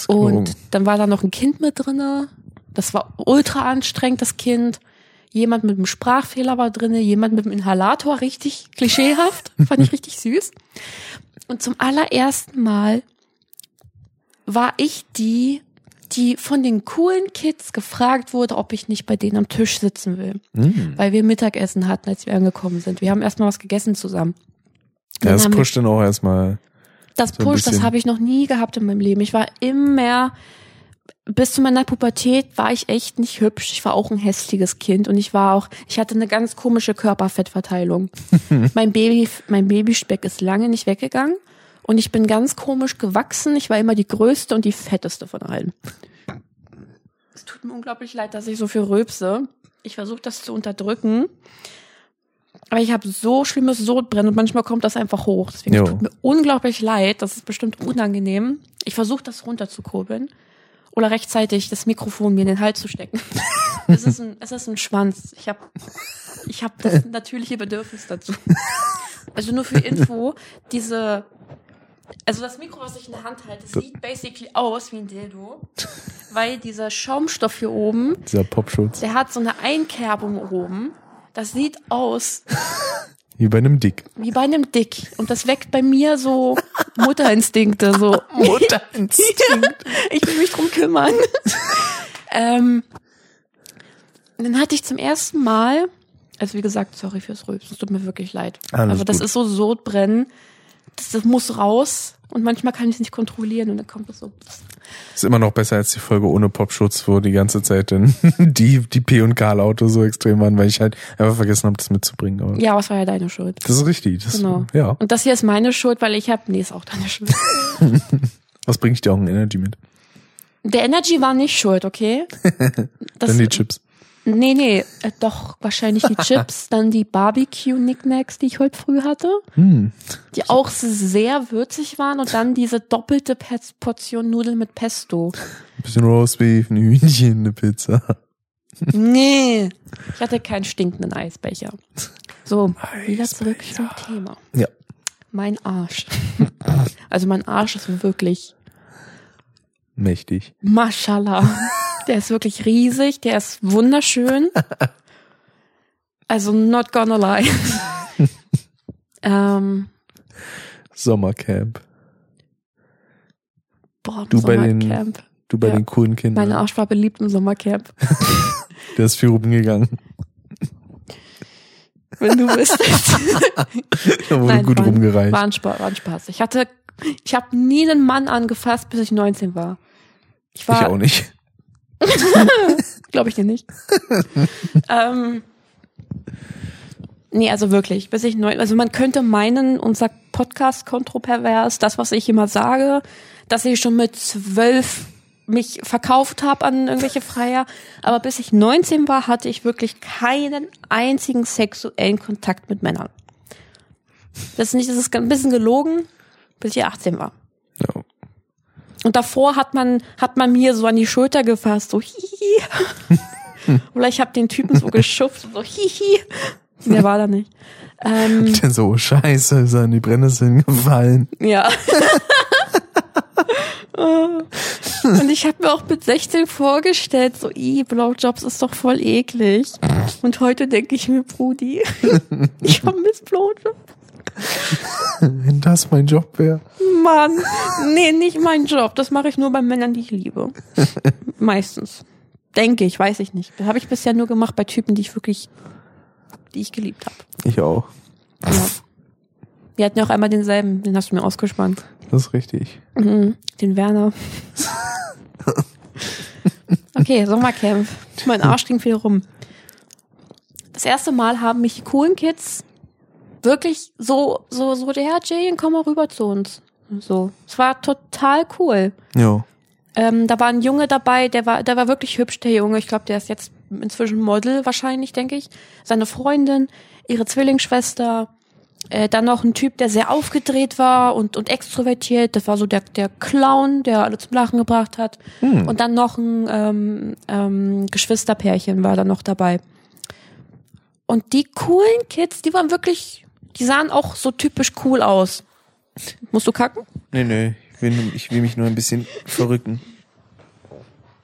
[SPEAKER 2] Und dann war da noch ein Kind mit drinne. Das war ultra anstrengend, das Kind. Jemand mit einem Sprachfehler war drinne, jemand mit einem Inhalator, richtig klischeehaft. [LAUGHS] Fand ich richtig süß. Und zum allerersten Mal war ich die, die von den coolen Kids gefragt wurde, ob ich nicht bei denen am Tisch sitzen will.
[SPEAKER 1] Hm.
[SPEAKER 2] Weil wir Mittagessen hatten, als wir angekommen sind. Wir haben erstmal was gegessen zusammen.
[SPEAKER 1] Ja, das pusht dann auch erstmal.
[SPEAKER 2] Das
[SPEAKER 1] So ein
[SPEAKER 2] Push, das habe ich noch nie gehabt in meinem Leben. Ich war immer, bis zu meiner Pubertät war ich echt nicht hübsch. Ich war auch ein hässliches Kind und ich war auch, ich hatte eine ganz komische Körperfettverteilung. [LAUGHS] mein Baby, mein Babyspeck ist lange nicht weggegangen und ich bin ganz komisch gewachsen. Ich war immer die größte und die fetteste von allen. Es tut mir unglaublich leid, dass ich so viel rülpse. Ich versuche das zu unterdrücken. Aber ich habe so schlimmes Sodbrennen und manchmal kommt das einfach hoch. Deswegen
[SPEAKER 1] Jo.
[SPEAKER 2] tut mir unglaublich leid. Das ist bestimmt unangenehm. Ich versuche das runterzukurbeln oder rechtzeitig das Mikrofon mir in den Hals zu stecken. [LAUGHS] es, ist ein, es ist ein Schwanz. Ich habe ich hab das natürliche Bedürfnis dazu. Also nur für Info, diese, also das Mikro, was ich in der Hand halte, sieht basically aus wie ein Dildo, weil dieser Schaumstoff hier oben,
[SPEAKER 1] Dieser Popschutz.
[SPEAKER 2] der hat so eine Einkerbung oben. Das sieht aus
[SPEAKER 1] Wie bei einem Dick.
[SPEAKER 2] wie bei einem Dick. Und das weckt bei mir so Mutterinstinkte, so. [LAUGHS]
[SPEAKER 1] Mutterinstinkt. [LAUGHS]
[SPEAKER 2] ich will mich drum kümmern. [LAUGHS] ähm, dann hatte ich zum ersten Mal, also wie gesagt, sorry fürs Rülpsen, es tut mir wirklich leid.
[SPEAKER 1] Alles
[SPEAKER 2] Aber das
[SPEAKER 1] gut.
[SPEAKER 2] ist so Sodbrennen, das, muss raus. Und manchmal kann ich es nicht kontrollieren und dann kommt es so.
[SPEAKER 1] Ist immer noch besser als die Folge ohne Popschutz, wo die ganze Zeit dann [LAUGHS] die, die P und K-Laute so extrem waren, weil ich halt einfach vergessen habe, das mitzubringen. Aber
[SPEAKER 2] Ja, was war ja deine Schuld?
[SPEAKER 1] das ist richtig. Das,
[SPEAKER 2] Genau.
[SPEAKER 1] Ja.
[SPEAKER 2] Und das hier ist meine Schuld, weil ich habe, nee, ist auch deine Schuld. [LAUGHS]
[SPEAKER 1] Was bringe ich dir auch ein Energy mit?
[SPEAKER 2] Der Energy war nicht schuld, okay? [LAUGHS] Das,
[SPEAKER 1] Dann die Chips.
[SPEAKER 2] Nee, nee, äh, doch wahrscheinlich die [LAUGHS] Chips, dann die Barbecue-Knickknacks, die ich heute früh hatte,
[SPEAKER 1] Hm.
[SPEAKER 2] die auch sehr würzig waren und dann diese doppelte Pes- Portion Nudeln mit Pesto.
[SPEAKER 1] Ein bisschen Roastbeef, ein Hühnchen, eine Pizza.
[SPEAKER 2] Nee, ich hatte keinen stinkenden Eisbecher. So, wieder zurück zum Thema.
[SPEAKER 1] Ja.
[SPEAKER 2] Mein Arsch. Also mein Arsch ist wirklich
[SPEAKER 1] Mächtig.
[SPEAKER 2] Mashallah. Der ist wirklich riesig, der ist wunderschön. [LAUGHS] Also not gonna lie. [LAUGHS] ähm,
[SPEAKER 1] Sommercamp.
[SPEAKER 2] boah,
[SPEAKER 1] Du bei den-
[SPEAKER 2] Sommercamp.
[SPEAKER 1] Du bei
[SPEAKER 2] Ja.
[SPEAKER 1] den coolen Kindern.
[SPEAKER 2] Mein Arsch war beliebt im Sommercamp. [LAUGHS]
[SPEAKER 1] Der ist viel rumgegangen.
[SPEAKER 2] Wenn du wüsstest.
[SPEAKER 1] Da wurde
[SPEAKER 2] Nein,
[SPEAKER 1] gut
[SPEAKER 2] war,
[SPEAKER 1] rumgereicht.
[SPEAKER 2] War ein, Spaß, war ein Spaß. Ich hatte, ich habe nie einen Mann angefasst, bis ich 19 war. Ich
[SPEAKER 1] ich
[SPEAKER 2] war,
[SPEAKER 1] auch nicht. [LAUGHS]
[SPEAKER 2] glaube ich dir nicht. [LAUGHS] ähm, nee, also wirklich, bis ich neun, also man könnte meinen, unser Podcast kontropervers, das, was ich immer sage, dass ich schon mit zwölf mich verkauft habe an irgendwelche Freier, aber bis ich 19 war, hatte ich wirklich keinen einzigen sexuellen Kontakt mit Männern. Das ist nicht, das ist ein bisschen gelogen, bis ich 18 war. Und davor hat man, hat man mir so an die Schulter gefasst, so hihi. [LAUGHS] Oder ich habe den Typen so geschupft, so hihi. Der war da nicht. Ähm,
[SPEAKER 1] Denn so, scheiße, ist er in die Brennnesseln gefallen.
[SPEAKER 2] ja. [LAUGHS] Und ich habe mir auch mit 16 vorgestellt, so, i, Blowjobs ist doch voll eklig. Und heute denke ich mir, Brudi, [LAUGHS] ich vermisse Blowjobs. [LAUGHS]
[SPEAKER 1] Wenn das mein Job wäre.
[SPEAKER 2] Mann, nee, nicht mein Job. Das mache ich nur bei Männern, die ich liebe. [LAUGHS] Meistens. Denke ich, weiß ich nicht. Habe ich bisher nur gemacht bei Typen, die ich wirklich, die ich geliebt habe.
[SPEAKER 1] Ich auch.
[SPEAKER 2] Ja. Wir hatten ja auch einmal denselben, den hast du mir ausgespannt.
[SPEAKER 1] Das ist richtig.
[SPEAKER 2] Mhm, den Werner. [LAUGHS] Okay, Sommercamp. Mein Arsch ging wieder rum. Das erste Mal haben mich die coolen Kids wirklich so, so, so, der Jay, komm mal rüber zu uns. So. Es war total cool.
[SPEAKER 1] Ja.
[SPEAKER 2] Ähm, da war ein Junge dabei, der war, der war wirklich hübsch, der Junge. Ich glaube, der ist jetzt inzwischen Model wahrscheinlich, denke ich. Seine Freundin, ihre Zwillingsschwester, äh, dann noch ein Typ, der sehr aufgedreht war und, und extrovertiert. Das war so der, der Clown, der alle zum Lachen gebracht hat.
[SPEAKER 1] Hm.
[SPEAKER 2] Und dann noch ein ähm, ähm, Geschwisterpärchen war da noch dabei. Und die coolen Kids, die waren wirklich, die sahen auch so typisch cool aus. Musst du kacken?
[SPEAKER 1] Nee, nee. Ich will, ich will mich nur ein bisschen verrücken.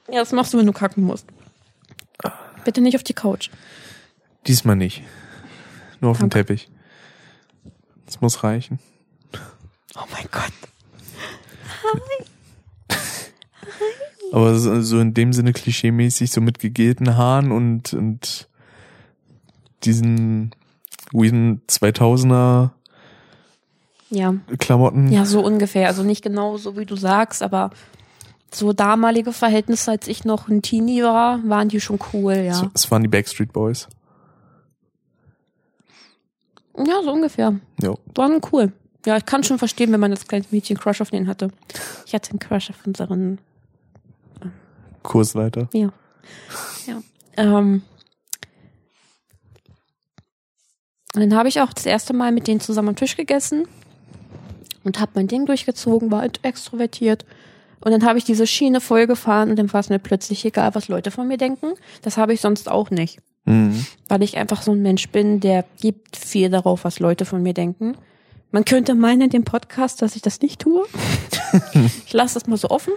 [SPEAKER 2] Ja, das machst du, wenn du kacken musst. Bitte nicht auf die Couch.
[SPEAKER 1] Diesmal nicht. Nur auf dem
[SPEAKER 2] Danke.
[SPEAKER 1] Teppich. Das muss reichen.
[SPEAKER 2] Oh mein Gott. [LAUGHS]
[SPEAKER 1] Aber so, so in dem Sinne klischeemäßig, so mit gegelten Haaren und, und diesen weirden 2000er
[SPEAKER 2] Ja.
[SPEAKER 1] Klamotten.
[SPEAKER 2] Ja, so ungefähr. Also nicht genau so, wie du sagst, aber so damalige Verhältnisse, als ich noch ein Teenie war, waren die schon cool, ja.
[SPEAKER 1] So, Es waren die Backstreet Boys.
[SPEAKER 2] Ja, so ungefähr.
[SPEAKER 1] Ja.
[SPEAKER 2] Waren cool. Ja, ich kann schon verstehen, wenn man als kleines Mädchen Crush auf den hatte. Ich hatte einen Crush auf unseren,
[SPEAKER 1] Kursleiter.
[SPEAKER 2] ja. Ja. Ähm. Und dann habe ich auch das erste Mal mit denen zusammen am Tisch gegessen und habe mein Ding durchgezogen, war extrovertiert. Und dann habe ich diese Schiene voll gefahren und dann war es mir plötzlich egal, was Leute von mir denken. Das habe ich sonst auch nicht.
[SPEAKER 1] Mhm.
[SPEAKER 2] Weil ich einfach so ein Mensch bin, der gibt viel darauf, was Leute von mir denken. Man könnte meinen in dem Podcast, dass ich das nicht tue. [LAUGHS] ich lasse das mal so offen.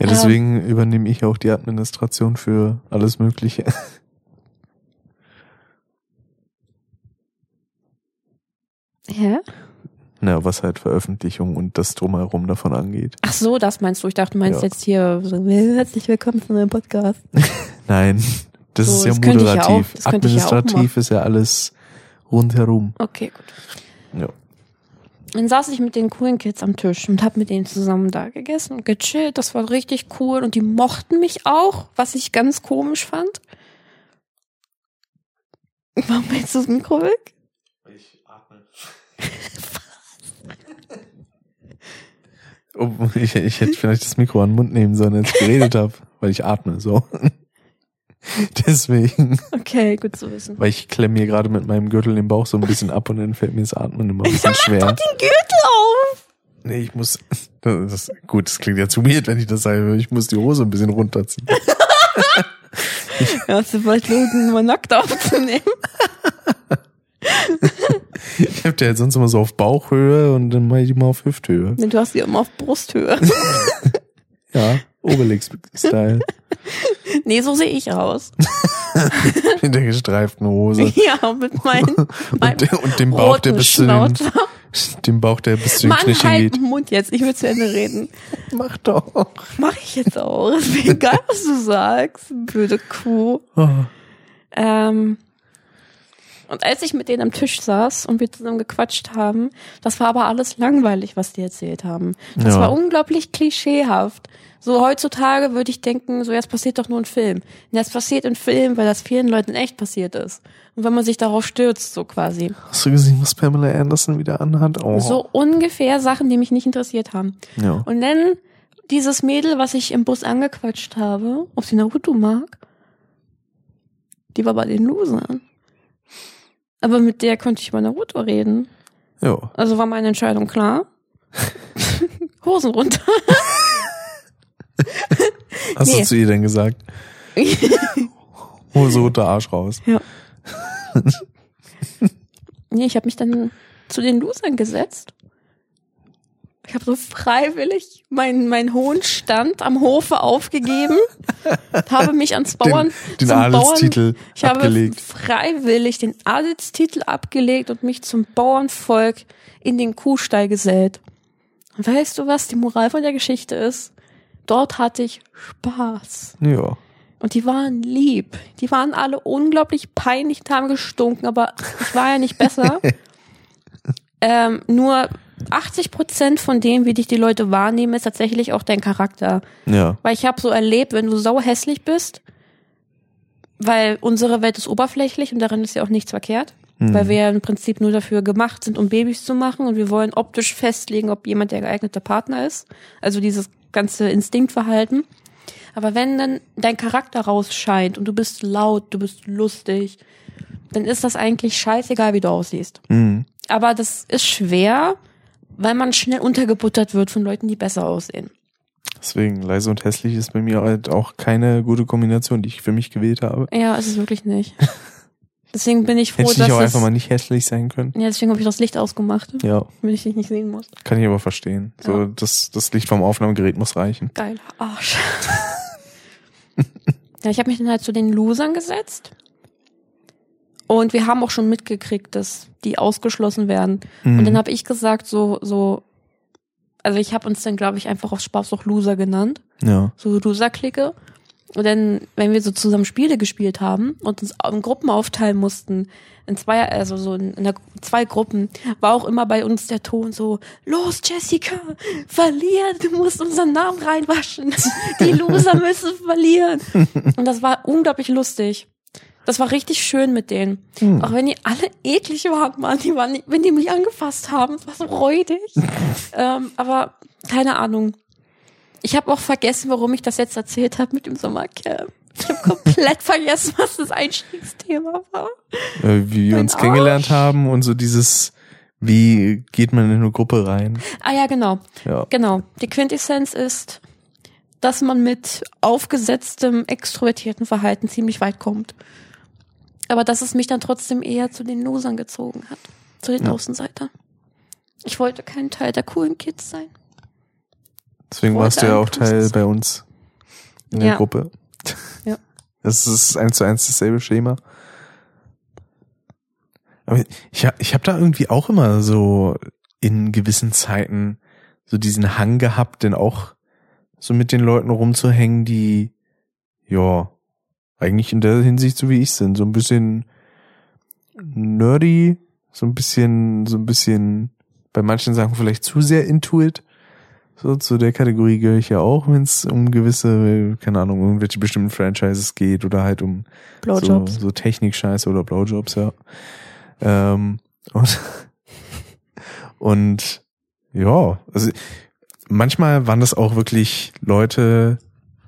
[SPEAKER 1] Ja, deswegen übernehme ich auch die Administration für alles Mögliche.
[SPEAKER 2] Hä?
[SPEAKER 1] Na, was halt Veröffentlichung und das drumherum davon angeht.
[SPEAKER 2] Ach so, das meinst du. Ich dachte, du meinst
[SPEAKER 1] Ja.
[SPEAKER 2] jetzt hier so, herzlich willkommen zu meinem Podcast. [LAUGHS]
[SPEAKER 1] Nein, das
[SPEAKER 2] So,
[SPEAKER 1] ist ja
[SPEAKER 2] das ja auch-
[SPEAKER 1] moderativ.
[SPEAKER 2] ja auch
[SPEAKER 1] Administrativ ist ja alles rundherum.
[SPEAKER 2] Okay, gut.
[SPEAKER 1] Ja.
[SPEAKER 2] Dann saß ich mit den coolen Kids am Tisch und hab mit denen zusammen da gegessen und gechillt. Das war richtig cool und die mochten mich auch, was ich ganz komisch fand. [LAUGHS] Warum hältst du das Mikro weg?
[SPEAKER 1] Ich atme. Oh, ich, ich hätte vielleicht das Mikro an den Mund nehmen sollen, als ich geredet habe, weil ich atme. So. [LAUGHS] Deswegen,
[SPEAKER 2] Okay, gut zu wissen.
[SPEAKER 1] weil ich klemme mir gerade mit meinem Gürtel den Bauch so ein bisschen ab und dann fällt mir das Atmen immer ein bisschen schwer.
[SPEAKER 2] Den Gürtel auf!
[SPEAKER 1] Nee, ich muss, das ist, gut, das klingt ja zu weird, wenn ich das sage, ich muss die Hose ein bisschen runterziehen. [LAUGHS]
[SPEAKER 2] Ja, hast du vielleicht Lust, mal nackt aufzunehmen? [LAUGHS]
[SPEAKER 1] Ich hab die halt sonst immer so auf Bauchhöhe und dann mache ich die mal auf Hüfthöhe.
[SPEAKER 2] Nee, du hast die immer auf Brusthöhe. [LAUGHS]
[SPEAKER 1] Ja, Obelix-Style. [LAUGHS]
[SPEAKER 2] Nee, so sehe ich aus. [LAUGHS]
[SPEAKER 1] In der gestreiften Hose.
[SPEAKER 2] Ja, mit meinem,
[SPEAKER 1] Und, der- und dem Bauch, der bis zu den, dem Bauch, der bis zu den
[SPEAKER 2] Mann,
[SPEAKER 1] Knöcheln
[SPEAKER 2] halt
[SPEAKER 1] geht.
[SPEAKER 2] Mund jetzt. Ich will zu Ende reden.
[SPEAKER 1] Mach doch.
[SPEAKER 2] Mach ich jetzt auch. Ist mir egal, was du sagst. Blöde Kuh.
[SPEAKER 1] Oh.
[SPEAKER 2] Ähm, und als ich mit denen am Tisch saß und wir zusammen gequatscht haben, das war aber alles langweilig, was die erzählt haben. Das
[SPEAKER 1] Ja.
[SPEAKER 2] war unglaublich klischeehaft. So heutzutage würde ich denken, so jetzt passiert doch nur ein Film. Und das passiert ein Film, weil das vielen Leuten echt passiert ist. Und wenn man sich darauf stürzt, so quasi.
[SPEAKER 1] Hast du gesehen, was Pamela Anderson wieder anhat? Oh.
[SPEAKER 2] So ungefähr Sachen, die mich nicht interessiert haben.
[SPEAKER 1] Ja.
[SPEAKER 2] Und dann dieses Mädel, was ich im Bus angequatscht habe, ob sie Naruto mag, die war bei den Losern. Aber mit der konnte ich über Naruto reden.
[SPEAKER 1] Ja.
[SPEAKER 2] Also war meine Entscheidung klar. [LAUGHS] Hosen runter.
[SPEAKER 1] Hast
[SPEAKER 2] Nee.
[SPEAKER 1] du zu ihr denn gesagt? [LAUGHS] Hose runter, Arsch raus.
[SPEAKER 2] Ja. nee, ich habe mich dann zu den Losern gesetzt. Ich habe so freiwillig meinen meinen hohen Stand am Hofe aufgegeben, [LAUGHS] habe mich ans Bauern
[SPEAKER 1] Den, den Adelstitel
[SPEAKER 2] Bauern, ich habe
[SPEAKER 1] abgelegt.
[SPEAKER 2] freiwillig den Adelstitel abgelegt und mich zum Bauernvolk in den Kuhstall gesät. Und weißt du, was die Moral von der Geschichte ist? Dort hatte ich Spaß.
[SPEAKER 1] Ja.
[SPEAKER 2] Und die waren lieb. Die waren alle unglaublich peinlich und haben gestunken, aber ich war ja nicht besser. [LAUGHS] ähm, nur 80 Prozent von dem, wie dich die Leute wahrnehmen, ist tatsächlich auch dein Charakter.
[SPEAKER 1] Ja.
[SPEAKER 2] Weil ich habe so erlebt, wenn du sau hässlich bist, weil unsere Welt ist oberflächlich und darin ist ja auch nichts verkehrt. Weil wir ja im Prinzip nur dafür gemacht sind, um Babys zu machen und wir wollen optisch festlegen, ob jemand der geeignete Partner ist. Also dieses ganze Instinktverhalten. Aber wenn dann dein Charakter rausscheint und du bist laut, du bist lustig, dann ist das eigentlich scheißegal, wie du aussiehst.
[SPEAKER 1] Mhm.
[SPEAKER 2] Aber das ist schwer, weil man schnell untergebuttert wird von Leuten, die besser aussehen.
[SPEAKER 1] Deswegen, leise und hässlich ist bei mir halt auch keine gute Kombination, die ich für mich gewählt habe.
[SPEAKER 2] Ja, ist es wirklich nicht. [LAUGHS] Deswegen bin ich froh,
[SPEAKER 1] Hätte ich
[SPEAKER 2] dass
[SPEAKER 1] auch
[SPEAKER 2] es,
[SPEAKER 1] einfach mal nicht hässlich sein können.
[SPEAKER 2] ja, deswegen habe ich das Licht ausgemacht,
[SPEAKER 1] Ja,
[SPEAKER 2] damit ich dich nicht sehen muss.
[SPEAKER 1] kann ich aber verstehen. So,
[SPEAKER 2] Ja.
[SPEAKER 1] das, das Licht vom Aufnahmegerät muss reichen.
[SPEAKER 2] Geiler Arsch. [LAUGHS] ja, ich habe mich dann halt zu den Losern gesetzt. Und wir haben auch schon mitgekriegt, dass die ausgeschlossen werden.
[SPEAKER 1] Mhm.
[SPEAKER 2] Und dann habe ich gesagt, so, so, also ich habe uns dann, glaube ich, einfach aus Spaß auch Loser genannt.
[SPEAKER 1] Ja.
[SPEAKER 2] so Loser-Clique. Und dann, wenn wir so zusammen Spiele gespielt haben und uns in Gruppen aufteilen mussten, in zwei, also so in, in der, zwei Gruppen, war auch immer bei uns der Ton so, los Jessica, verlier, du musst unseren Namen reinwaschen. [LAUGHS] Die Loser müssen verlieren. [LAUGHS] Und das war unglaublich lustig. Das war richtig schön mit denen. Auch wenn die alle eklig waren, Mann, die waren, wenn die mich angefasst haben, war so räudig. [LAUGHS] ähm, aber keine Ahnung. Ich habe auch vergessen, warum ich das jetzt erzählt habe mit dem Sommercamp. Ich habe komplett [LAUGHS] vergessen, was das Einstiegsthema war.
[SPEAKER 1] Äh, wie wir
[SPEAKER 2] Mein
[SPEAKER 1] uns kennengelernt haben und so dieses, wie geht man in eine Gruppe rein?
[SPEAKER 2] Ah ja, genau.
[SPEAKER 1] Ja.
[SPEAKER 2] Genau. Die Quintessenz ist, dass man mit aufgesetztem, extrovertierten Verhalten ziemlich weit kommt. Aber dass es mich dann trotzdem eher zu den Losern gezogen hat. Zu den
[SPEAKER 1] Ja.
[SPEAKER 2] Außenseitern. Ich wollte kein Teil der coolen Kids sein.
[SPEAKER 1] Deswegen warst du ja auch Teil bei uns in der
[SPEAKER 2] Ja.
[SPEAKER 1] Gruppe.
[SPEAKER 2] Ja. [LAUGHS]
[SPEAKER 1] Das ist eins zu eins dasselbe Schema. Aber ich, hab- ich habe da irgendwie auch immer so in gewissen Zeiten so diesen Hang gehabt, denn auch so mit den Leuten rumzuhängen, die ja eigentlich in der Hinsicht so wie ich sind, so ein bisschen nerdy, so ein bisschen, so ein bisschen bei manchen Sachen vielleicht zu sehr intuit. So, zu der Kategorie gehöre ich ja auch, wenn es um gewisse, keine Ahnung, irgendwelche bestimmten Franchises geht oder halt um
[SPEAKER 2] Blowjobs.
[SPEAKER 1] so, so Technik-Scheiße oder Blowjobs, ja. Ähm, und, [LAUGHS] und ja, also manchmal waren das auch wirklich Leute,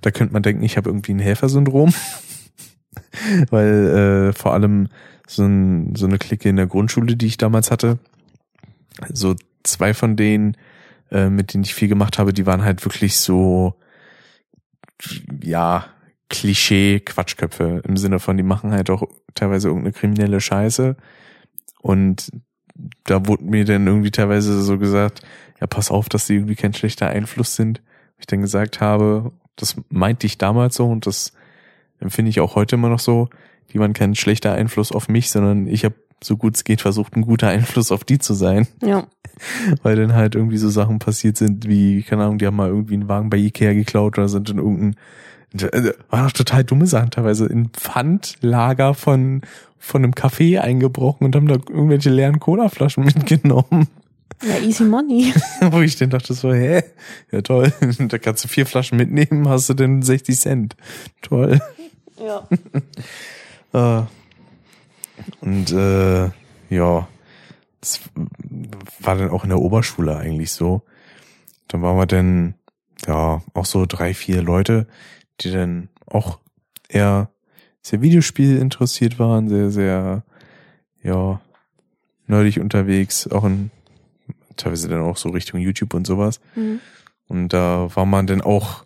[SPEAKER 1] da könnte man denken, ich habe irgendwie ein Helfersyndrom. [LAUGHS] Weil äh, vor allem so, ein, so eine Clique in der Grundschule, die ich damals hatte, so zwei von denen, äh, mit denen ich viel gemacht habe, die waren halt wirklich so, ja, Klischee-Quatschköpfe im Sinne von, die machen halt auch teilweise irgendeine kriminelle Scheiße. Und da wurde mir dann irgendwie teilweise so gesagt, ja, pass auf, dass die irgendwie kein schlechter Einfluss sind. Ich dann gesagt habe, das meinte ich damals so und das empfinde ich auch heute immer noch so, die waren kein schlechter Einfluss auf mich, sondern ich habe so gut es geht versucht, ein guter Einfluss auf die zu sein.
[SPEAKER 2] Ja. [LAUGHS]
[SPEAKER 1] Weil dann halt irgendwie so Sachen passiert sind, wie, keine Ahnung, die haben mal irgendwie einen Wagen bei Ikea geklaut oder sind in irgendein, war doch total dumme Sachen teilweise, in Pfandlager von, von einem Café eingebrochen und haben da irgendwelche leeren Colaflaschen [LAUGHS] mitgenommen.
[SPEAKER 2] Ja, easy money. [LAUGHS]
[SPEAKER 1] Wo ich dann dachte so, hä? Ja toll, da kannst du vier Flaschen mitnehmen, hast du denn 60 Cent. Toll.
[SPEAKER 2] Ja. [LAUGHS]
[SPEAKER 1] Äh, und äh, ja, das war dann auch in der Oberschule eigentlich so. Dann waren wir dann ja auch so drei, vier Leute, die dann auch eher sehr Videospiel interessiert waren, sehr, sehr, ja, nerdig unterwegs, auch in teilweise dann auch so Richtung YouTube und sowas.
[SPEAKER 2] Mhm.
[SPEAKER 1] Und da war man dann auch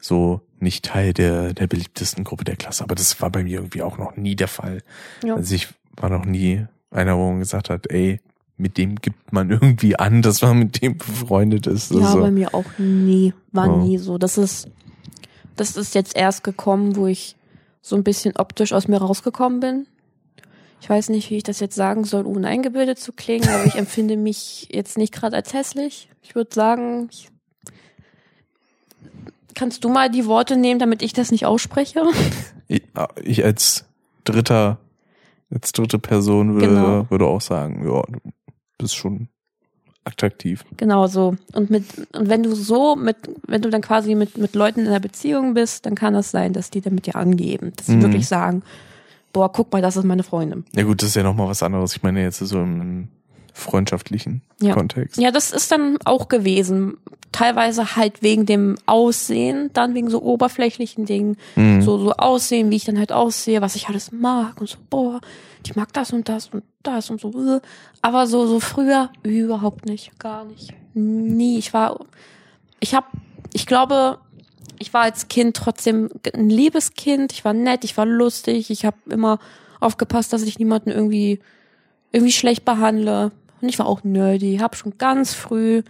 [SPEAKER 1] so nicht Teil der, der beliebtesten Gruppe der Klasse. Aber das war bei mir irgendwie auch noch nie der Fall.
[SPEAKER 2] Ja.
[SPEAKER 1] Also ich war noch nie einer, wo man gesagt hat, ey, mit dem gibt man irgendwie an, dass man mit dem befreundet ist.
[SPEAKER 2] Ja,
[SPEAKER 1] Also,
[SPEAKER 2] bei mir auch nie. War
[SPEAKER 1] Ja.
[SPEAKER 2] nie so. Das ist, das ist jetzt erst gekommen, wo ich so ein bisschen optisch aus mir rausgekommen bin. Ich weiß nicht, wie ich das jetzt sagen soll, ohne eingebildet zu klingen, aber ich empfinde mich jetzt nicht gerade als hässlich. Ich würde sagen, ich, kannst du mal die Worte nehmen, damit ich das nicht ausspreche?
[SPEAKER 1] ich, als dritter, als dritte Person würde,
[SPEAKER 2] Genau.
[SPEAKER 1] würde auch sagen, ja, du bist schon attraktiv.
[SPEAKER 2] Genau so. Und mit, und wenn du so mit, wenn du dann quasi mit, mit Leuten in einer Beziehung bist, dann kann das sein, dass die dann mit dir angeben. Dass sie
[SPEAKER 1] Mhm.
[SPEAKER 2] wirklich sagen, boah, guck mal, das ist meine Freundin.
[SPEAKER 1] Ja gut, das ist ja nochmal was anderes. Ich meine jetzt so im freundschaftlichen
[SPEAKER 2] Ja.
[SPEAKER 1] Kontext.
[SPEAKER 2] Ja, das ist dann auch gewesen. Teilweise halt wegen dem Aussehen, dann wegen so oberflächlichen Dingen.
[SPEAKER 1] Mhm.
[SPEAKER 2] So, so Aussehen, wie ich dann halt aussehe, was ich alles mag und so, boah, ich mag das und das und das und so. Aber so, so früher überhaupt nicht, gar nicht. Nie. Ich war, ich hab, ich glaube, ich war als Kind trotzdem ein liebes Kind. Ich war nett, ich war lustig. Ich habe immer aufgepasst, dass ich niemanden irgendwie, irgendwie schlecht behandle. Und ich war auch nerdy. Hab schon ganz früh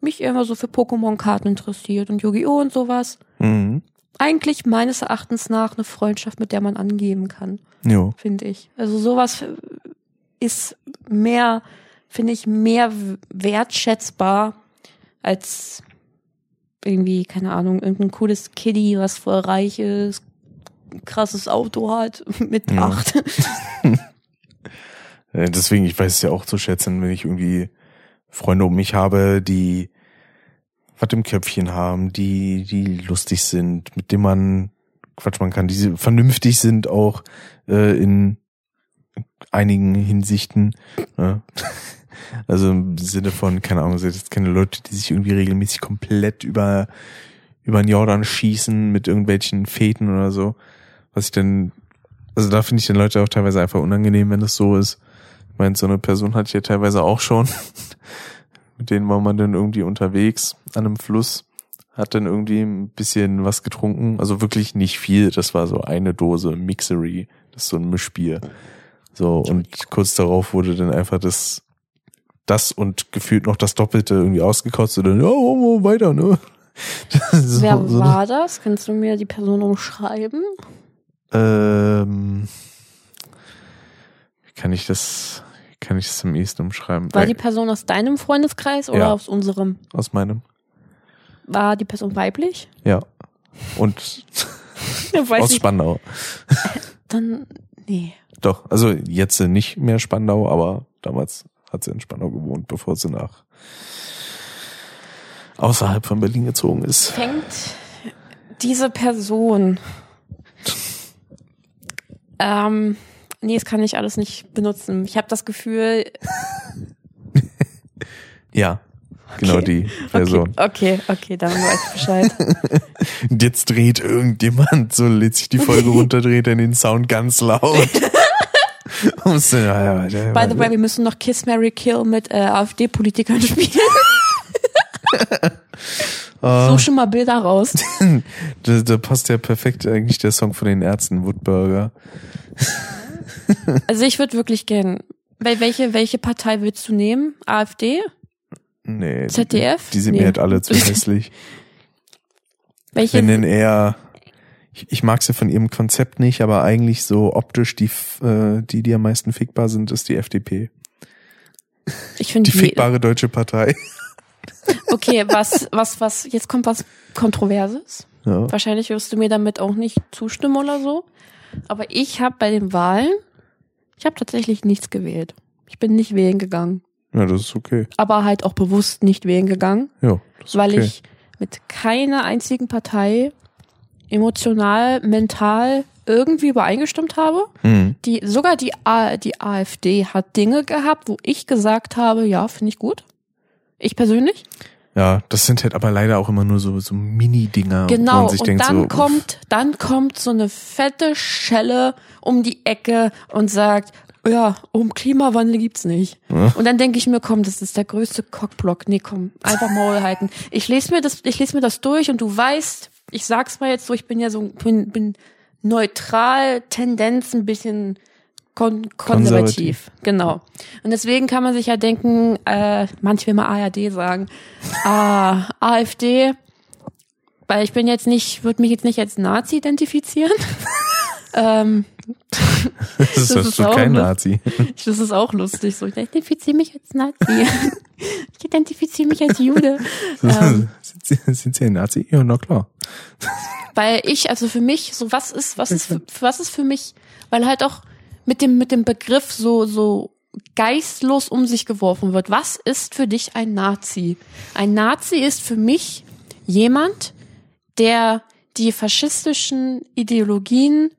[SPEAKER 2] mich immer so für Pokémon-Karten interessiert und Yu-Gi-Oh! und sowas.
[SPEAKER 1] Mhm.
[SPEAKER 2] Eigentlich meines Erachtens nach eine Freundschaft, mit der man angeben kann,
[SPEAKER 1] Jo.
[SPEAKER 2] finde ich. Also sowas ist mehr, finde ich, mehr wertschätzbar als irgendwie, keine Ahnung, irgendein cooles Kiddie, was voll reich ist, krasses Auto hat [LAUGHS] mit
[SPEAKER 1] Ja.
[SPEAKER 2] acht. [LAUGHS]
[SPEAKER 1] Äh, Deswegen, ich weiß es ja auch zu schätzen, wenn ich irgendwie Freunde um mich habe, die was im Köpfchen haben, die, die lustig sind, mit denen man quatschen kann, die vernünftig sind auch äh, in einigen Hinsichten. Ne? [LAUGHS] Also im Sinne von, keine Ahnung, sind jetzt keine Leute, die sich irgendwie regelmäßig komplett über über den Jordan schießen mit irgendwelchen Feten oder so. Was ich denn, also da finde ich den Leute auch teilweise einfach unangenehm, wenn das so ist. Ich meine, so eine Person hatte ich ja teilweise auch schon. [LAUGHS] mit denen war man dann irgendwie unterwegs an einem Fluss, hat dann irgendwie ein bisschen was getrunken. Also wirklich nicht viel. Das war so eine Dose Mixery. Das ist so ein Mischbier. So, und kurz darauf wurde dann einfach das, das und gefühlt noch das Doppelte irgendwie ausgekotzt und dann, ja, oh, weiter, ne? [LAUGHS] so,
[SPEAKER 2] Wer
[SPEAKER 1] so,
[SPEAKER 2] war das? Kannst du mir die Person umschreiben?
[SPEAKER 1] Ähm, kann ich das, kann ich das am ehesten umschreiben?
[SPEAKER 2] War die Person aus deinem Freundeskreis oder
[SPEAKER 1] Ja.
[SPEAKER 2] aus unserem?
[SPEAKER 1] aus meinem?
[SPEAKER 2] War die Person weiblich?
[SPEAKER 1] Ja. Und [LAUGHS] aus. Spandau. [LAUGHS]
[SPEAKER 2] Dann, nee.
[SPEAKER 1] Doch, also jetzt nicht mehr Spandau, aber damals hat sie in Spandau gewohnt, bevor sie nach außerhalb von Berlin gezogen ist.
[SPEAKER 2] Fängt diese Person, [LAUGHS] ähm, nee, das kann ich alles nicht benutzen. Ich habe das Gefühl, [LAUGHS]
[SPEAKER 1] Ja. Genau die Version.
[SPEAKER 2] Okay, okay, okay, dann weiß ich Bescheid.
[SPEAKER 1] Und jetzt dreht irgendjemand, so lädt sich die Folge runter, dreht er den Sound ganz laut. [LAUGHS] Dann-
[SPEAKER 2] By the way, wir müssen noch Kiss Mary Kill mit äh, AfD-Politikern spielen. [LAUGHS]
[SPEAKER 1] Ah.
[SPEAKER 2] So schon mal Bilder raus.
[SPEAKER 1] da, da passt ja perfekt eigentlich der Song von den Ärzten, Woodburger. [LAUGHS]
[SPEAKER 2] Also ich würde wirklich gern. Wel- Welche, welche Partei willst du nehmen? AfD?
[SPEAKER 1] Nee.
[SPEAKER 2] ZDF?
[SPEAKER 1] Die, die sind
[SPEAKER 2] Nee.
[SPEAKER 1] mir halt alle zu [LAUGHS] hässlich.
[SPEAKER 2] Welche?
[SPEAKER 1] Ich nenne eher, ich, ich mag sie von ihrem Konzept nicht, aber eigentlich so optisch die, äh, die, die am meisten fickbar sind, ist die FDP.
[SPEAKER 2] Ich finde
[SPEAKER 1] Die fickbare deutsche Partei. [LAUGHS]
[SPEAKER 2] Okay, was, was, was, jetzt kommt was Kontroverses.
[SPEAKER 1] Ja.
[SPEAKER 2] Wahrscheinlich wirst du mir damit auch nicht zustimmen oder so. Aber ich habe bei den Wahlen, ich habe tatsächlich nichts gewählt. Ich bin nicht wählen gegangen.
[SPEAKER 1] ja, das ist okay.
[SPEAKER 2] Aber halt auch bewusst nicht wählen gegangen,
[SPEAKER 1] Ja, das ist
[SPEAKER 2] weil
[SPEAKER 1] okay.
[SPEAKER 2] ich mit keiner einzigen Partei emotional, mental irgendwie übereingestimmt habe.
[SPEAKER 1] Mhm.
[SPEAKER 2] Die, sogar die, A, die AfD hat Dinge gehabt, wo ich gesagt habe, ja, finde ich gut. Ich persönlich.
[SPEAKER 1] Ja, das sind halt aber leider auch immer nur so, so Mini-Dinger.
[SPEAKER 2] Genau,
[SPEAKER 1] man sich
[SPEAKER 2] und
[SPEAKER 1] denkt,
[SPEAKER 2] dann
[SPEAKER 1] so,
[SPEAKER 2] kommt, dann kommt so eine fette Schelle um die Ecke und sagt, ja, um Klimawandel gibt's nicht.
[SPEAKER 1] Ja.
[SPEAKER 2] Und dann denke ich mir, komm, das ist der größte Cockblock. Nee, komm, einfach Maul halten. Ich lese mir das, ich lese mir das durch und du weißt, ich sag's mal jetzt so, ich bin ja so, bin, bin neutral, Tendenz ein bisschen kon konservativ. Genau. Und deswegen kann man sich ja denken, äh, manche will mal ARD sagen, ah, [LAUGHS] AfD, weil ich bin jetzt nicht, würde mich jetzt nicht als Nazi identifizieren. [LAUGHS] ähm,
[SPEAKER 1] das ist,
[SPEAKER 2] das ist
[SPEAKER 1] doch
[SPEAKER 2] auch
[SPEAKER 1] kein Nazi.
[SPEAKER 2] ich- [LAUGHS] das ist auch lustig. So, ich identifiziere mich als Nazi. ich identifiziere mich als Jude. Ähm,
[SPEAKER 1] sind, Sie, sind Sie ein Nazi? Ja, na klar.
[SPEAKER 2] weil ich, also für mich, so was ist, was ist, für, was ist für mich, weil halt auch mit dem, mit dem Begriff so, so geistlos um sich geworfen wird. Was ist für dich ein Nazi? Ein Nazi ist für mich jemand, der die faschistischen Ideologien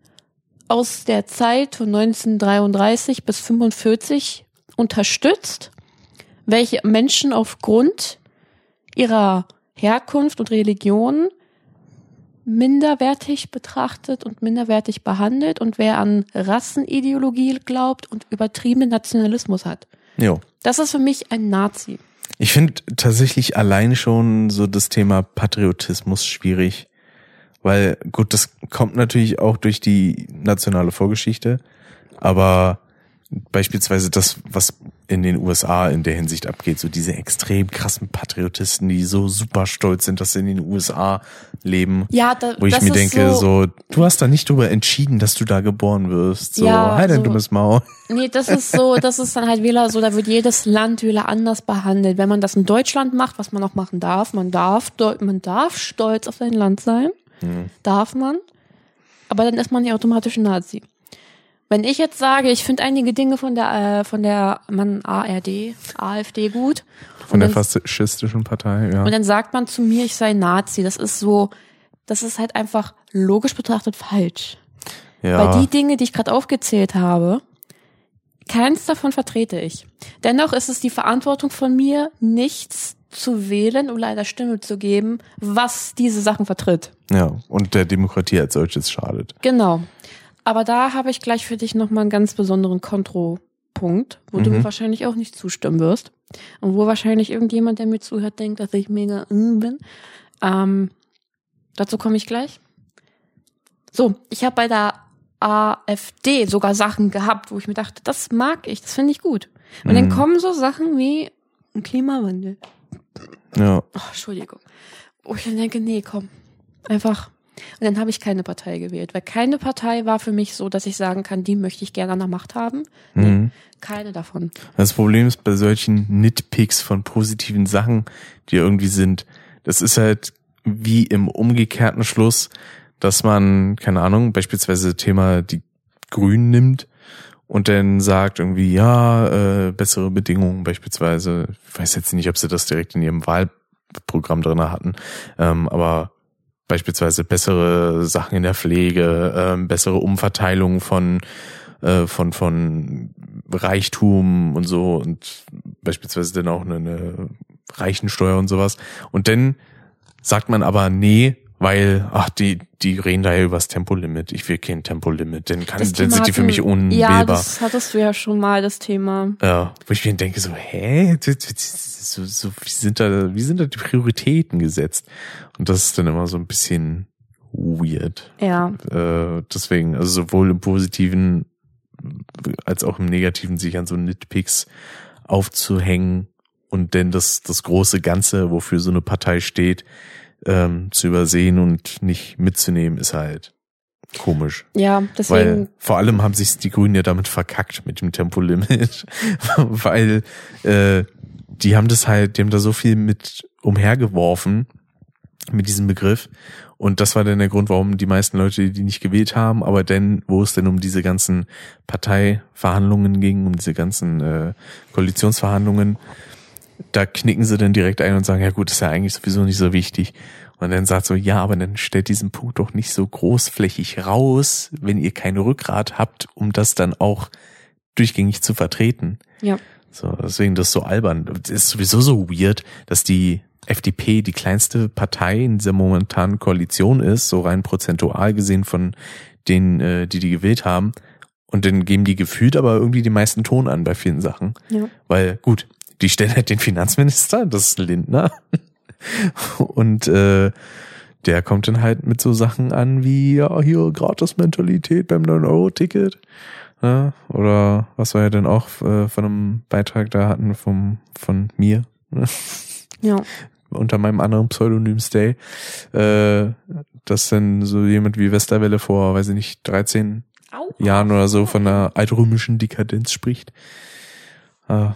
[SPEAKER 2] aus der Zeit von 1933 bis 45 unterstützt, welche Menschen aufgrund ihrer Herkunft und Religion minderwertig betrachtet und minderwertig behandelt und wer an Rassenideologie glaubt und übertriebenen Nationalismus hat.
[SPEAKER 1] Jo.
[SPEAKER 2] Das ist für mich ein Nazi.
[SPEAKER 1] Ich finde tatsächlich allein schon so das Thema Patriotismus schwierig. Weil, gut, das kommt natürlich auch durch die nationale Vorgeschichte, aber beispielsweise das, was in den USA in der Hinsicht abgeht, so diese extrem krassen Patriotisten, die so super stolz sind, dass sie in den USA leben.
[SPEAKER 2] Ja, da,
[SPEAKER 1] Wo ich mir denke,
[SPEAKER 2] so,
[SPEAKER 1] so, du hast da nicht drüber entschieden, dass du da geboren wirst. So,
[SPEAKER 2] Ja,
[SPEAKER 1] halt dein
[SPEAKER 2] so-
[SPEAKER 1] dummes Maul. [LAUGHS]
[SPEAKER 2] Nee, das ist so, das ist dann halt wieder so, da wird jedes Land wieder anders behandelt. Wenn man das in Deutschland macht, was man auch machen darf, man darf, man darf stolz auf sein Land sein, darf man, aber dann ist man ja automatisch ein Nazi. Wenn ich jetzt sage, ich finde einige Dinge von der, äh, von der, man, ARD, AfD gut.
[SPEAKER 1] Von der
[SPEAKER 2] und dann,
[SPEAKER 1] faschistischen Partei, ja.
[SPEAKER 2] und dann sagt man zu mir, ich sei Nazi. Das ist so, das ist halt einfach logisch betrachtet falsch.
[SPEAKER 1] ja.
[SPEAKER 2] Weil die Dinge, die ich gerade aufgezählt habe, keins davon vertrete ich. Dennoch ist es die Verantwortung von mir, nichts zu wählen oder einer Stimme zu geben, was diese Sachen vertritt.
[SPEAKER 1] Ja, und der Demokratie als solches schadet.
[SPEAKER 2] Genau. Aber da habe ich gleich für dich nochmal einen ganz besonderen Kontropunkt, wo du
[SPEAKER 1] Mhm.
[SPEAKER 2] mir wahrscheinlich auch nicht zustimmen wirst. Und wo wahrscheinlich irgendjemand, der mir zuhört, denkt, dass ich mega mm bin. Ähm, dazu komme ich gleich. So, ich habe bei der AfD sogar Sachen gehabt, wo ich mir dachte, das mag ich, das finde ich gut. Und dann
[SPEAKER 1] Mhm.
[SPEAKER 2] kommen so Sachen wie ein Klimawandel.
[SPEAKER 1] Ja.
[SPEAKER 2] Oh, Entschuldigung. Wo ich dann denke, nee, komm, einfach. Und dann habe ich keine Partei gewählt, weil keine Partei war für mich so, dass ich sagen kann, die möchte ich gerne an der Macht haben. Nee,
[SPEAKER 1] Mhm.
[SPEAKER 2] keine davon.
[SPEAKER 1] Das Problem ist bei solchen Nitpicks von positiven Sachen, die irgendwie sind, das ist halt wie im umgekehrten Schluss, dass man, keine Ahnung, beispielsweise Thema die Grünen nimmt und dann sagt irgendwie, ja, äh, bessere Bedingungen beispielsweise. Ich weiß jetzt nicht, ob sie das direkt in ihrem Wahlprogramm drinne hatten, ähm, aber beispielsweise bessere Sachen in der Pflege, ähm, bessere Umverteilung von äh, von von Reichtum und so und beispielsweise dann auch eine, eine Reichensteuer und sowas. Und dann sagt man aber, nee, weil, ach, die, die reden da ja übers Tempolimit. Ich will kein Tempolimit, dann, kann,
[SPEAKER 2] Das
[SPEAKER 1] dann
[SPEAKER 2] Thema
[SPEAKER 1] sind die für mich unwählbar.
[SPEAKER 2] Ja, das hattest du ja schon mal, das Thema.
[SPEAKER 1] Ja, wo ich mir denke so, hä, so, so, wie sind da, wie sind da die Prioritäten gesetzt? Und das ist dann immer so ein bisschen weird.
[SPEAKER 2] Ja,
[SPEAKER 1] Äh, deswegen, also sowohl im Positiven als auch im Negativen sich an so Nitpicks aufzuhängen und denn das, das große Ganze, wofür so eine Partei steht, ähm, zu übersehen und nicht mitzunehmen, ist halt komisch.
[SPEAKER 2] ja, deswegen,
[SPEAKER 1] Weil vor allem haben sich die Grünen ja damit verkackt mit dem Tempolimit, [LAUGHS] weil äh, die haben das halt, die haben da so viel mit umhergeworfen mit diesem Begriff und das war dann der Grund, warum die meisten Leute die nicht gewählt haben. Aber dann, wo es denn um diese ganzen Parteiverhandlungen ging, um diese ganzen äh, Koalitionsverhandlungen, da knicken sie dann direkt ein und sagen, ja gut, ist ja eigentlich sowieso nicht so wichtig. Und dann sagt so, ja, aber dann stellt diesen Punkt doch nicht so großflächig raus, wenn ihr kein Rückgrat habt, um das dann auch durchgängig zu vertreten.
[SPEAKER 2] ja,
[SPEAKER 1] So, deswegen das ist so albern. Das ist sowieso so weird, dass die FDP die kleinste Partei in dieser momentanen Koalition ist, so rein prozentual gesehen von denen, äh, die die gewählt haben. Und dann geben die gefühlt aber irgendwie die meisten Ton an bei vielen Sachen.
[SPEAKER 2] ja.
[SPEAKER 1] Weil, gut, die stellen halt den Finanzminister, das ist Lindner. [LAUGHS] Und äh, der kommt dann halt mit so Sachen an wie, ja, hier Gratis-Mentalität beim 9-Euro-Ticket. Ja, oder was wir ja dann auch äh, von einem Beitrag da hatten vom, von mir, ne,
[SPEAKER 2] Ja,
[SPEAKER 1] unter meinem anderen Pseudonym Stay, äh, dass dann so jemand wie Westerwelle vor, weiß ich nicht, 13
[SPEAKER 2] Au.
[SPEAKER 1] Jahren oder so von einer altrömischen Dekadenz spricht. Äh,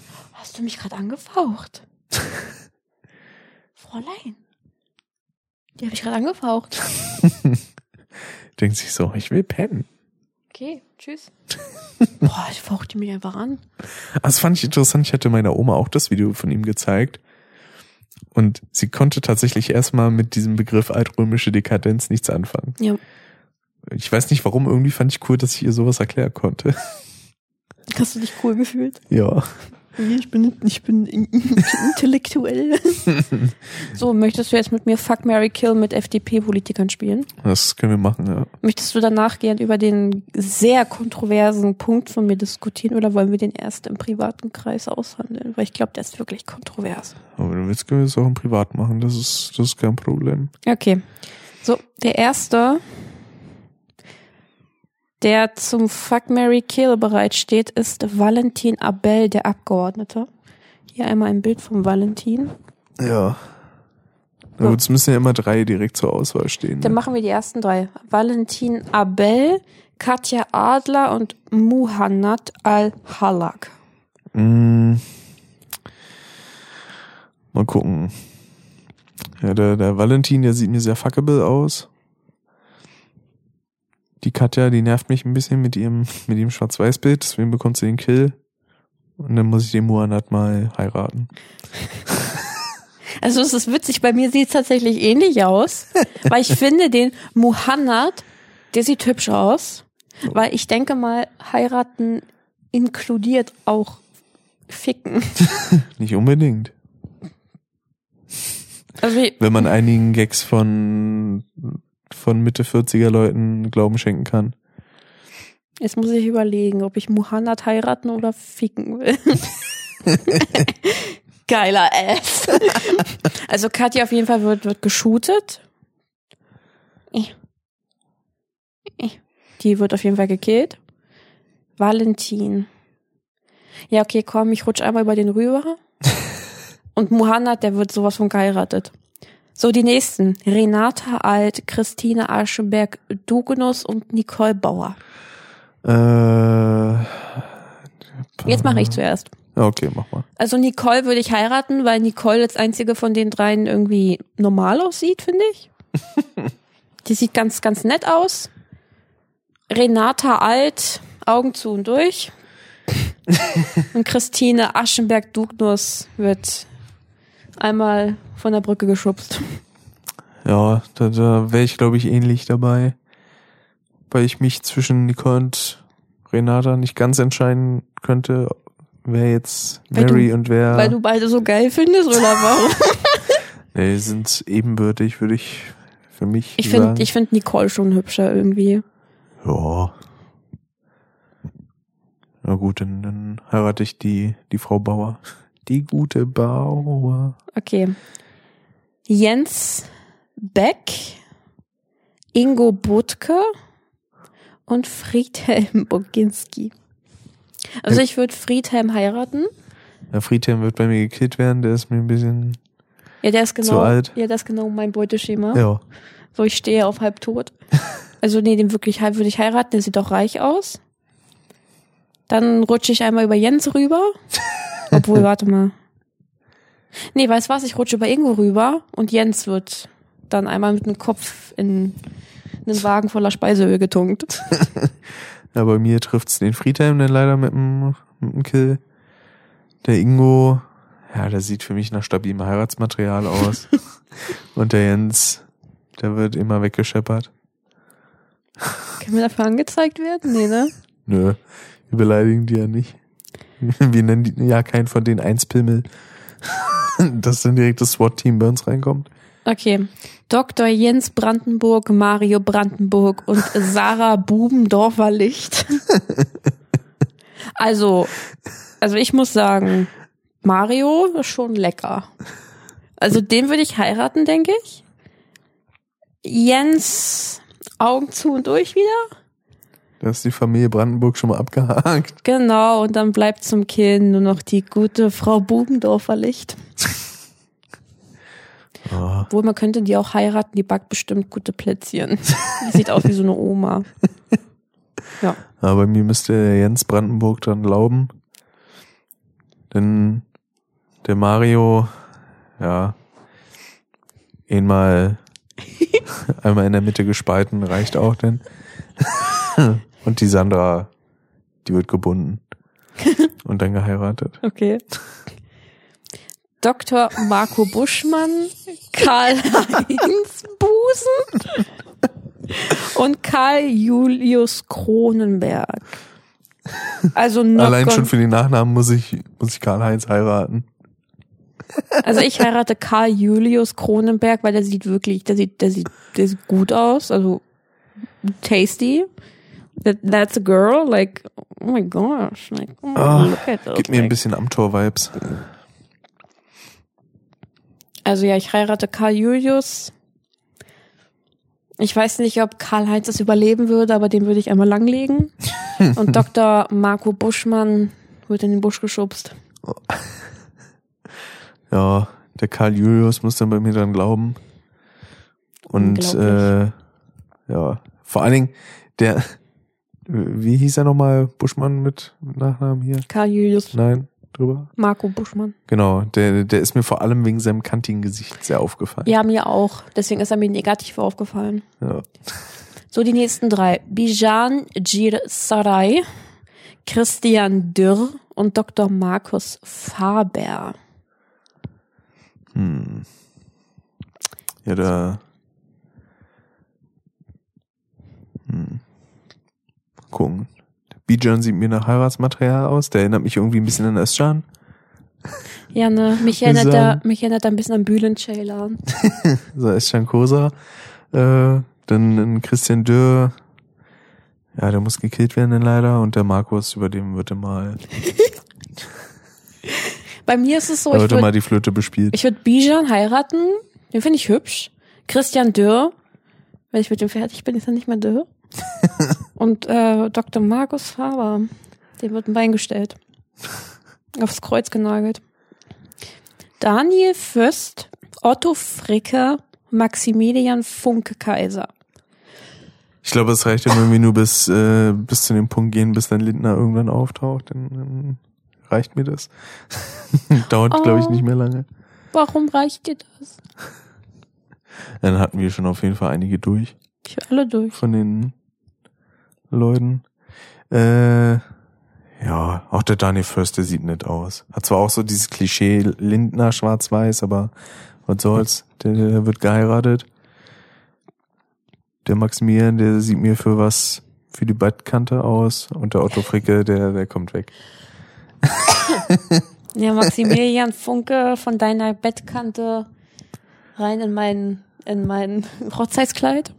[SPEAKER 2] Hast du mich gerade angefaucht? [LAUGHS] Fräulein. Die habe ich gerade angefaucht. [LAUGHS]
[SPEAKER 1] denkt sich so, ich will pennen.
[SPEAKER 2] Okay, tschüss. [LAUGHS] Boah, ich fauchte mich einfach an.
[SPEAKER 1] Das fand ich interessant. Ich hatte meiner Oma auch das Video von ihm gezeigt. Und sie konnte tatsächlich erstmal mit diesem Begriff altrömische Dekadenz nichts anfangen.
[SPEAKER 2] Ja.
[SPEAKER 1] Ich weiß nicht warum, irgendwie fand ich cool, dass ich ihr sowas erklären konnte.
[SPEAKER 2] Hast du dich cool gefühlt?
[SPEAKER 1] Ja.
[SPEAKER 2] Nee, ich bin, ich bin in- [LAUGHS] intellektuell. [LAUGHS] so, möchtest du jetzt mit mir Fuck, Mary Kill mit FDP-Politikern spielen?
[SPEAKER 1] Das können wir machen, ja.
[SPEAKER 2] Möchtest du danach gern über den sehr kontroversen Punkt von mir diskutieren oder wollen wir den erst im privaten Kreis aushandeln? Weil ich glaube, der ist wirklich kontrovers.
[SPEAKER 1] Aber wenn du willst, können wir es auch im Privat machen. Das ist, das ist kein Problem.
[SPEAKER 2] Okay. So, der erste, der zum Fuck Mary Kill bereitsteht, ist Valentin Abel, der Abgeordnete. Hier einmal ein Bild von Valentin.
[SPEAKER 1] Ja. Na gut, es müssen ja immer drei direkt zur Auswahl stehen.
[SPEAKER 2] Dann
[SPEAKER 1] Ne?
[SPEAKER 2] machen wir die ersten drei. Valentin Abel, Katja Adler und Muhannad Al-Halak.
[SPEAKER 1] Mm. Mal gucken. Ja, der, der Valentin, der sieht mir sehr fuckable aus. Die Katja, die nervt mich ein bisschen mit ihrem, mit ihrem Schwarz-Weiß-Bild, deswegen bekommt sie den Kill. Und dann muss ich den Muannad mal heiraten.
[SPEAKER 2] Also es ist witzig, bei mir sieht es tatsächlich ähnlich aus, [LAUGHS] weil ich finde den Muhannad, der sieht hübsch aus, weil ich denke mal, heiraten inkludiert auch ficken. [LAUGHS]
[SPEAKER 1] Nicht unbedingt.
[SPEAKER 2] Also
[SPEAKER 1] Wenn man einigen Gags von, von Mitte 40er Leuten Glauben schenken kann.
[SPEAKER 2] jetzt muss ich überlegen, ob ich Muhannad heiraten oder ficken will. [LAUGHS] Geiler Ass. [LAUGHS] Also Katja auf jeden Fall wird, wird geshootet. Die wird auf jeden Fall gekillt. Valentin. Ja, okay, komm, ich rutsch einmal über den rüber. [LAUGHS] Und Muhannad, der wird sowas von geheiratet. So, die nächsten. Renata Alt, Christine Aschenberg, Dugnus und Nicole Bauer.
[SPEAKER 1] Äh,
[SPEAKER 2] Jetzt mache ich zuerst.
[SPEAKER 1] Okay, mach mal.
[SPEAKER 2] Also Nicole würde ich heiraten, weil Nicole als einzige von den dreien irgendwie normal aussieht, finde ich. [LAUGHS] Die sieht ganz, ganz nett aus. Renata alt, Augen zu und durch. [LAUGHS] Und Christine Aschenberg-Dugnus wird einmal von der Brücke geschubst.
[SPEAKER 1] Ja, da, da wäre ich, glaube ich, ähnlich dabei. Weil ich mich zwischen Nicole und Renata nicht ganz entscheiden könnte, wer jetzt
[SPEAKER 2] Weil
[SPEAKER 1] Mary
[SPEAKER 2] du-
[SPEAKER 1] und wer.
[SPEAKER 2] Weil du beide so geil findest oder [LAUGHS] warum?
[SPEAKER 1] nee, sind ebenbürtig, würde ich für mich
[SPEAKER 2] Ich finde ich Nicole schon hübscher irgendwie.
[SPEAKER 1] Ja. Na gut, dann, dann heirate ich die, die Frau Bauer. Die gute Bauer.
[SPEAKER 2] Okay. Jens Beck, Ingo Butke und Friedhelm Boginski. Also ich würde Friedhelm heiraten.
[SPEAKER 1] Der Friedhelm wird bei mir gekillt werden, der ist mir ein bisschen.
[SPEAKER 2] Ja, der ist genau,
[SPEAKER 1] Zu alt.
[SPEAKER 2] ja, das ist genau mein Beuteschema.
[SPEAKER 1] Ja.
[SPEAKER 2] So, ich stehe auf halb tot. [LAUGHS] Also nee, den wirklich halb würde ich heiraten, der sieht doch reich aus. Dann rutsche ich einmal über Jens rüber. [LAUGHS] Obwohl, [LAUGHS] warte mal. Nee, weißt was, ich rutsche über Ingo rüber und Jens wird dann einmal mit dem Kopf in einen Wagen voller Speiseöl getunkt. [LAUGHS]
[SPEAKER 1] Ja, bei mir trifft's den Friedhelm dann leider mit dem, mit dem Kill. Der Ingo, ja, der sieht für mich nach stabilem Heiratsmaterial aus. [LAUGHS] Und der Jens, der wird immer weggescheppert.
[SPEAKER 2] Können wir dafür angezeigt werden? Nee, ne?
[SPEAKER 1] Nö, wir beleidigen die ja nicht. [LAUGHS] Wir nennen die, ja keinen von den Einspimmel. [LAUGHS] Dass dann direkt das SWAT-Team bei uns reinkommt.
[SPEAKER 2] Okay. Dr. Jens Brandenburg, Mario Brandenburg und Sarah Bubendorfer Licht. [LAUGHS] Also, also ich muss sagen, Mario ist schon lecker. Also den würde ich heiraten, denke ich. Jens, Augen zu und durch wieder.
[SPEAKER 1] Da ist die Familie Brandenburg schon mal abgehakt.
[SPEAKER 2] Genau, und dann bleibt zum Killen nur noch die gute Frau Bubendorfer Licht.
[SPEAKER 1] Oh,
[SPEAKER 2] Obwohl, man könnte die auch heiraten, die backt bestimmt gute Plätzchen. Die sieht aus wie so eine Oma. Ja.
[SPEAKER 1] aber mir müsste der Jens Brandenburg dran glauben. Denn der Mario, ja, einmal, [LAUGHS] einmal in der Mitte gespalten reicht auch denn. [LAUGHS] Und die Sandra, die wird gebunden. [LAUGHS] Und dann geheiratet.
[SPEAKER 2] Okay. Dr. Marco Buschmann, Karl-Heinz Busen und Karl Julius Kronenberg. Also
[SPEAKER 1] Allein schon für den Nachnamen muss ich, muss ich Karl-Heinz heiraten.
[SPEAKER 2] also ich heirate Karl Julius Kronenberg, weil der sieht wirklich, der sieht, der sieht, der sieht gut aus, also tasty. That, that's a girl, like, oh my gosh, like, oh,
[SPEAKER 1] Ah,
[SPEAKER 2] look at those
[SPEAKER 1] Gib mir ein bisschen Amtor-Vibes.
[SPEAKER 2] Also ja, ich heirate Karl Julius. Ich weiß nicht, ob Karl-Heinz es überleben würde, aber den würde ich einmal langlegen. [LAUGHS] Und Dr. Marco Buschmann wird in den Busch geschubst. [LAUGHS]
[SPEAKER 1] Ja, der Karl Julius muss dann bei mir dran glauben. Und äh, ja, vor allen Dingen der, wie hieß er nochmal, Buschmann mit Nachnamen hier?
[SPEAKER 2] Karl Julius
[SPEAKER 1] Nein, drüber?
[SPEAKER 2] Marco Buschmann.
[SPEAKER 1] Genau, der, der ist mir vor allem wegen seinem kantigen Gesicht sehr aufgefallen.
[SPEAKER 2] Ja, mir auch. Deswegen ist er mir negativ aufgefallen.
[SPEAKER 1] Ja.
[SPEAKER 2] So, die nächsten drei. Bijan Gir Sarai, Christian Dürr und Dr. Markus Faber.
[SPEAKER 1] Hm. Ja, da. Hm. Gucken. Bijan sieht mir nach Heiratsmaterial aus. Der erinnert mich irgendwie ein bisschen an Özcan. [LAUGHS]
[SPEAKER 2] Ja, ne, mich erinnert, er, mich erinnert er ein bisschen an Bülent Ceylan. [LAUGHS]
[SPEAKER 1] So Özcan Kosa. Äh, dann Christian Dürr. Ja, der muss gekillt werden dann leider. Und der Markus, über den wird mal, [LAUGHS]
[SPEAKER 2] Bei mir ist es so,
[SPEAKER 1] da
[SPEAKER 2] ich würde
[SPEAKER 1] mal die Flöte bespielt.
[SPEAKER 2] Ich würde Bijan heiraten. Den finde ich hübsch. Christian Dürr. Wenn ich mit dem fertig bin, ist er nicht mehr Dürr. Und äh, Dr. Markus Faber. Dem wird ein Bein gestellt. [LAUGHS] Aufs Kreuz genagelt. Daniel Fürst, Otto Fricke, Maximilian Funke Kaiser.
[SPEAKER 1] Ich glaube, es reicht ja, wenn wir nur bis, äh, bis zu dem Punkt gehen, bis dann Lindner irgendwann auftaucht. Dann, dann reicht mir das. [LAUGHS] Dauert, glaube ich,
[SPEAKER 2] Oh.
[SPEAKER 1] nicht mehr lange.
[SPEAKER 2] Warum reicht dir das?
[SPEAKER 1] Dann hatten wir schon auf jeden Fall einige durch
[SPEAKER 2] Ich alle durch.
[SPEAKER 1] von den Leuten. Äh, ja, auch der Daniel Fürst, der sieht nett aus. Hat zwar auch so dieses Klischee Lindner schwarz-weiß, aber was soll's, der, der wird geheiratet. Der Maximilian, der sieht mir für was, für die Bettkante aus. Und der Otto Fricke, der, der kommt weg. [LAUGHS]
[SPEAKER 2] Ja, Maximilian Funke von deiner Bettkante rein in mein, in mein Hochzeitskleid.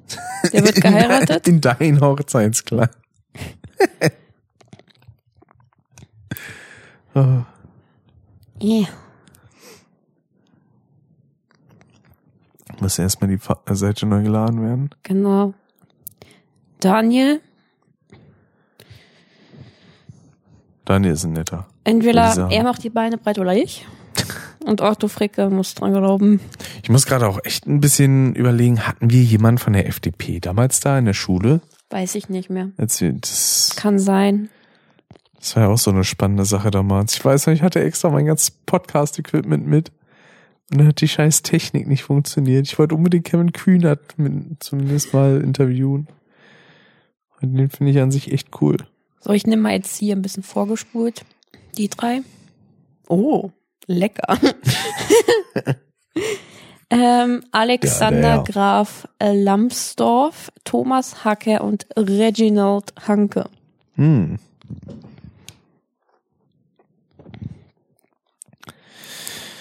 [SPEAKER 2] Der wird [LAUGHS] geheiratet.
[SPEAKER 1] In dein Hochzeitskleid. [LAUGHS] oh,
[SPEAKER 2] Yeah.
[SPEAKER 1] muss erstmal die Seite neu geladen werden.
[SPEAKER 2] Genau. Daniel,
[SPEAKER 1] Daniel ist ein netter.
[SPEAKER 2] entweder er macht die Beine breit oder ich. Und Otto Fricke muss dran glauben.
[SPEAKER 1] Ich muss gerade auch echt ein bisschen überlegen, hatten wir jemanden von der FDP damals da in der Schule?
[SPEAKER 2] Weiß ich nicht mehr.
[SPEAKER 1] Wir, das,
[SPEAKER 2] Kann sein.
[SPEAKER 1] das war ja auch so eine spannende Sache damals. Ich weiß noch, ich hatte extra mein ganzes Podcast-Equipment mit. Und dann hat die scheiß Technik nicht funktioniert. Ich wollte unbedingt Kevin Kühnert mit, zumindest mal interviewen. Und den finde ich an sich echt cool.
[SPEAKER 2] So, ich nehme mal jetzt hier ein bisschen vorgespult. Die drei. Oh, lecker. [LAUGHS] ähm, Alexander
[SPEAKER 1] Ja, der.
[SPEAKER 2] Graf äh, Lambsdorff, Thomas Hacke und Reginald Hanke.
[SPEAKER 1] Hm.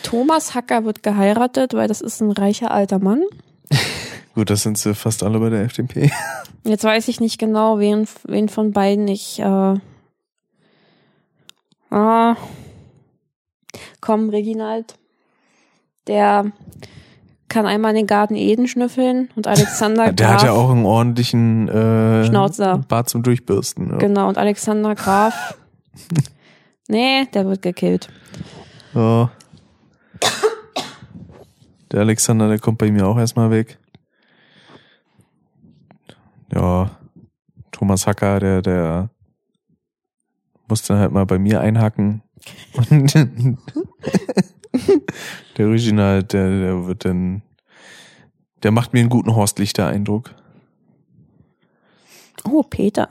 [SPEAKER 2] Thomas Hacker wird geheiratet, weil das ist ein reicher alter Mann. [LAUGHS]
[SPEAKER 1] Gut, das sind sie fast alle bei der FDP. [LAUGHS]
[SPEAKER 2] Jetzt weiß ich nicht genau, wen, wen von beiden ich. Äh, ah, komm, Reginald. Der kann einmal in den Garten Eden schnüffeln und Alexander [LAUGHS]
[SPEAKER 1] Der
[SPEAKER 2] Graf.
[SPEAKER 1] hat ja auch einen ordentlichen äh,
[SPEAKER 2] Schnauzer.
[SPEAKER 1] Bart zum Durchbürsten. Ja.
[SPEAKER 2] Genau, und Alexander Graf. [LAUGHS] nee, der wird gekillt.
[SPEAKER 1] Ja. Der Alexander, der kommt bei mir auch erstmal weg. Ja. Thomas Hacker, der, der muss dann halt mal bei mir einhacken. [LAUGHS] Der Reginald, der, der wird dann, der macht mir einen guten Horstlichter-Eindruck.
[SPEAKER 2] Oh, Peter.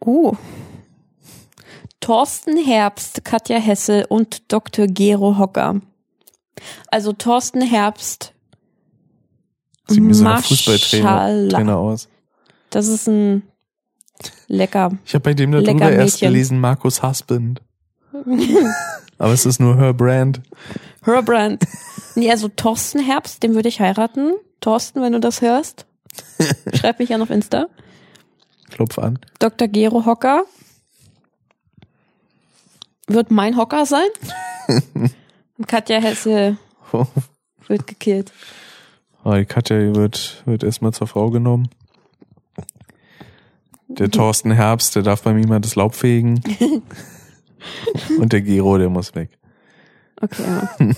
[SPEAKER 2] Oh. Thorsten Herbst, Katja Hessel und Dr. Gero Hocker. Also Thorsten Herbst,
[SPEAKER 1] Sieht mir so nach. Fußballtrainer Trainer aus.
[SPEAKER 2] das ist ein lecker.
[SPEAKER 1] Ich habe bei dem darüber
[SPEAKER 2] Lecker
[SPEAKER 1] erst
[SPEAKER 2] Mädchen.
[SPEAKER 1] gelesen, Markus Husband. [LAUGHS] Aber es ist nur her Brand.
[SPEAKER 2] Herbrand. Nee, also Thorsten Herbst, den würde ich heiraten. Thorsten, wenn du das hörst, [LAUGHS] schreib mich an auf Insta.
[SPEAKER 1] Klopf an.
[SPEAKER 2] Dr. Gero Hocker wird mein Hocker sein. [LAUGHS] Und Katja Hessel wird gekillt.
[SPEAKER 1] Oh, Katja wird, wird erstmal zur Frau genommen. Der Thorsten Herbst, der darf bei mir mal das Laub fegen. [LAUGHS] Und der Gero, der muss weg.
[SPEAKER 2] Okay, ja. [LAUGHS]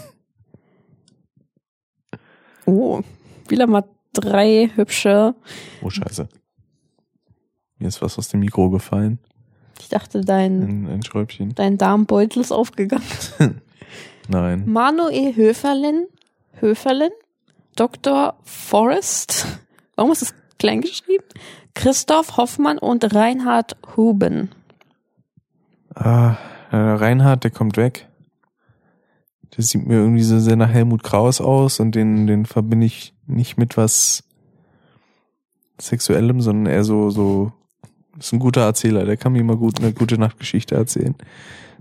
[SPEAKER 2] Oh, wieder mal drei hübsche.
[SPEAKER 1] Oh, scheiße. Mir ist was aus dem Mikro gefallen.
[SPEAKER 2] Ich dachte, dein,
[SPEAKER 1] Ein, ein Schräubchen.
[SPEAKER 2] dein Darmbeutel ist aufgegangen. [LAUGHS]
[SPEAKER 1] Nein.
[SPEAKER 2] Manuel Höferlin, Höferlin, Dr. Forrest, warum ist das klein geschrieben? Christoph Hoffmann und Reinhard Huben.
[SPEAKER 1] Ah, der Reinhard, der kommt weg. Der sieht mir irgendwie so sehr nach Helmut Kraus aus und den, den verbinde ich nicht mit was Sexuellem, sondern eher so, so, ist ein guter Erzähler, der kann mir immer gut eine gute Nachtgeschichte erzählen.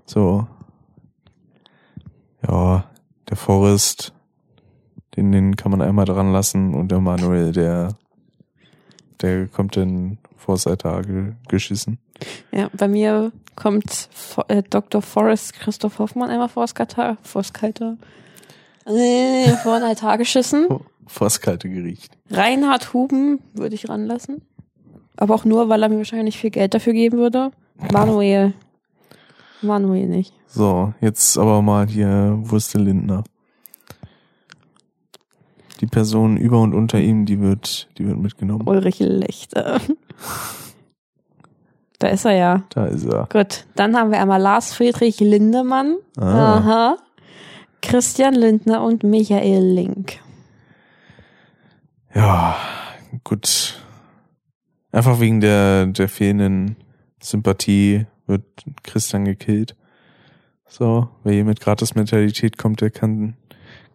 [SPEAKER 1] So. Ja, der Forrest, den, den kann man einmal dran lassen und der Manuel, der, der kommt dann vor Seite ge- geschissen.
[SPEAKER 2] Ja, bei mir kommt äh, Dr. Forrest Christoph Hoffmann einmal vors Katar, vors Kalter, äh, vor ein Altar geschissen.
[SPEAKER 1] Vors kalte Gericht.
[SPEAKER 2] Reinhard Huben würde ich ranlassen. Aber auch nur, weil er mir wahrscheinlich viel Geld dafür geben würde. Manuel. Manuel nicht.
[SPEAKER 1] So, jetzt aber mal hier Wurste Lindner. Die Person über und unter ihm, die wird, die wird mitgenommen.
[SPEAKER 2] Ulrich Lechter. Da ist er ja.
[SPEAKER 1] Da ist er.
[SPEAKER 2] Gut, dann haben wir einmal Lars Friedrich Lindemann.
[SPEAKER 1] Ah.
[SPEAKER 2] Aha. Christian Lindner und Michael Link.
[SPEAKER 1] Ja, gut. Einfach wegen der, der fehlenden Sympathie wird Christian gekillt. So, wer hier mit Gratis-Mentalität kommt, der kann,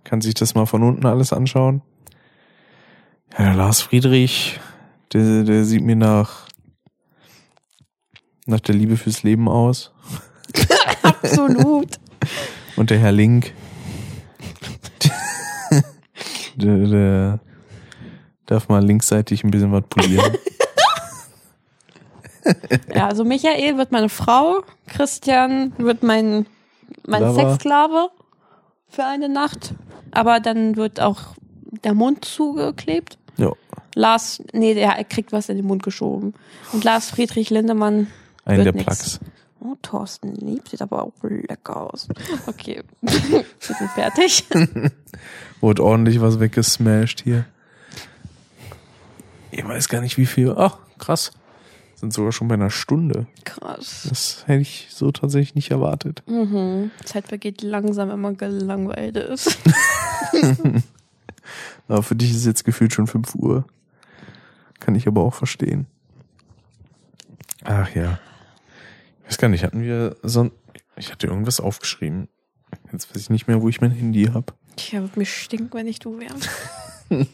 [SPEAKER 1] kann sich das mal von unten alles anschauen. Ja, der Lars Friedrich, der, der sieht mir nach, nach der Liebe fürs Leben aus. [LAUGHS] [LAUGHS]
[SPEAKER 2] Absolut.
[SPEAKER 1] Und der Herr Link. der, der darf mal linksseitig ein bisschen was polieren. [LAUGHS]
[SPEAKER 2] Ja, also Michael wird meine Frau, Christian wird mein, mein. Sexsklave für eine Nacht. Aber dann wird auch der Mund zugeklebt.
[SPEAKER 1] ja.
[SPEAKER 2] Lars, nee, der kriegt was in den Mund geschoben. Und Lars Friedrich Lindemann Wird
[SPEAKER 1] der
[SPEAKER 2] nix.
[SPEAKER 1] Plugs.
[SPEAKER 2] Oh, Thorsten Lieb sieht aber auch lecker aus. Okay, [LAUGHS] wir sind fertig. [LAUGHS]
[SPEAKER 1] Wurde ordentlich was weggesmashed hier. Ich weiß gar nicht wie viel. Ach, krass. Sind sogar schon bei einer Stunde.
[SPEAKER 2] Krass.
[SPEAKER 1] Das hätte ich so tatsächlich nicht erwartet.
[SPEAKER 2] Mhm. Zeit vergeht langsam, wenn man gelangweilt ist. [LAUGHS] [LAUGHS]
[SPEAKER 1] Aber für dich ist es jetzt gefühlt schon 5 Uhr. Kann ich aber auch verstehen. Ach ja. Ich weiß gar nicht, hatten wir so Ich hatte irgendwas aufgeschrieben. Jetzt weiß ich nicht mehr, wo ich mein Handy hab.
[SPEAKER 2] Tja, würde mich stinken, wenn ich du wäre. [LAUGHS]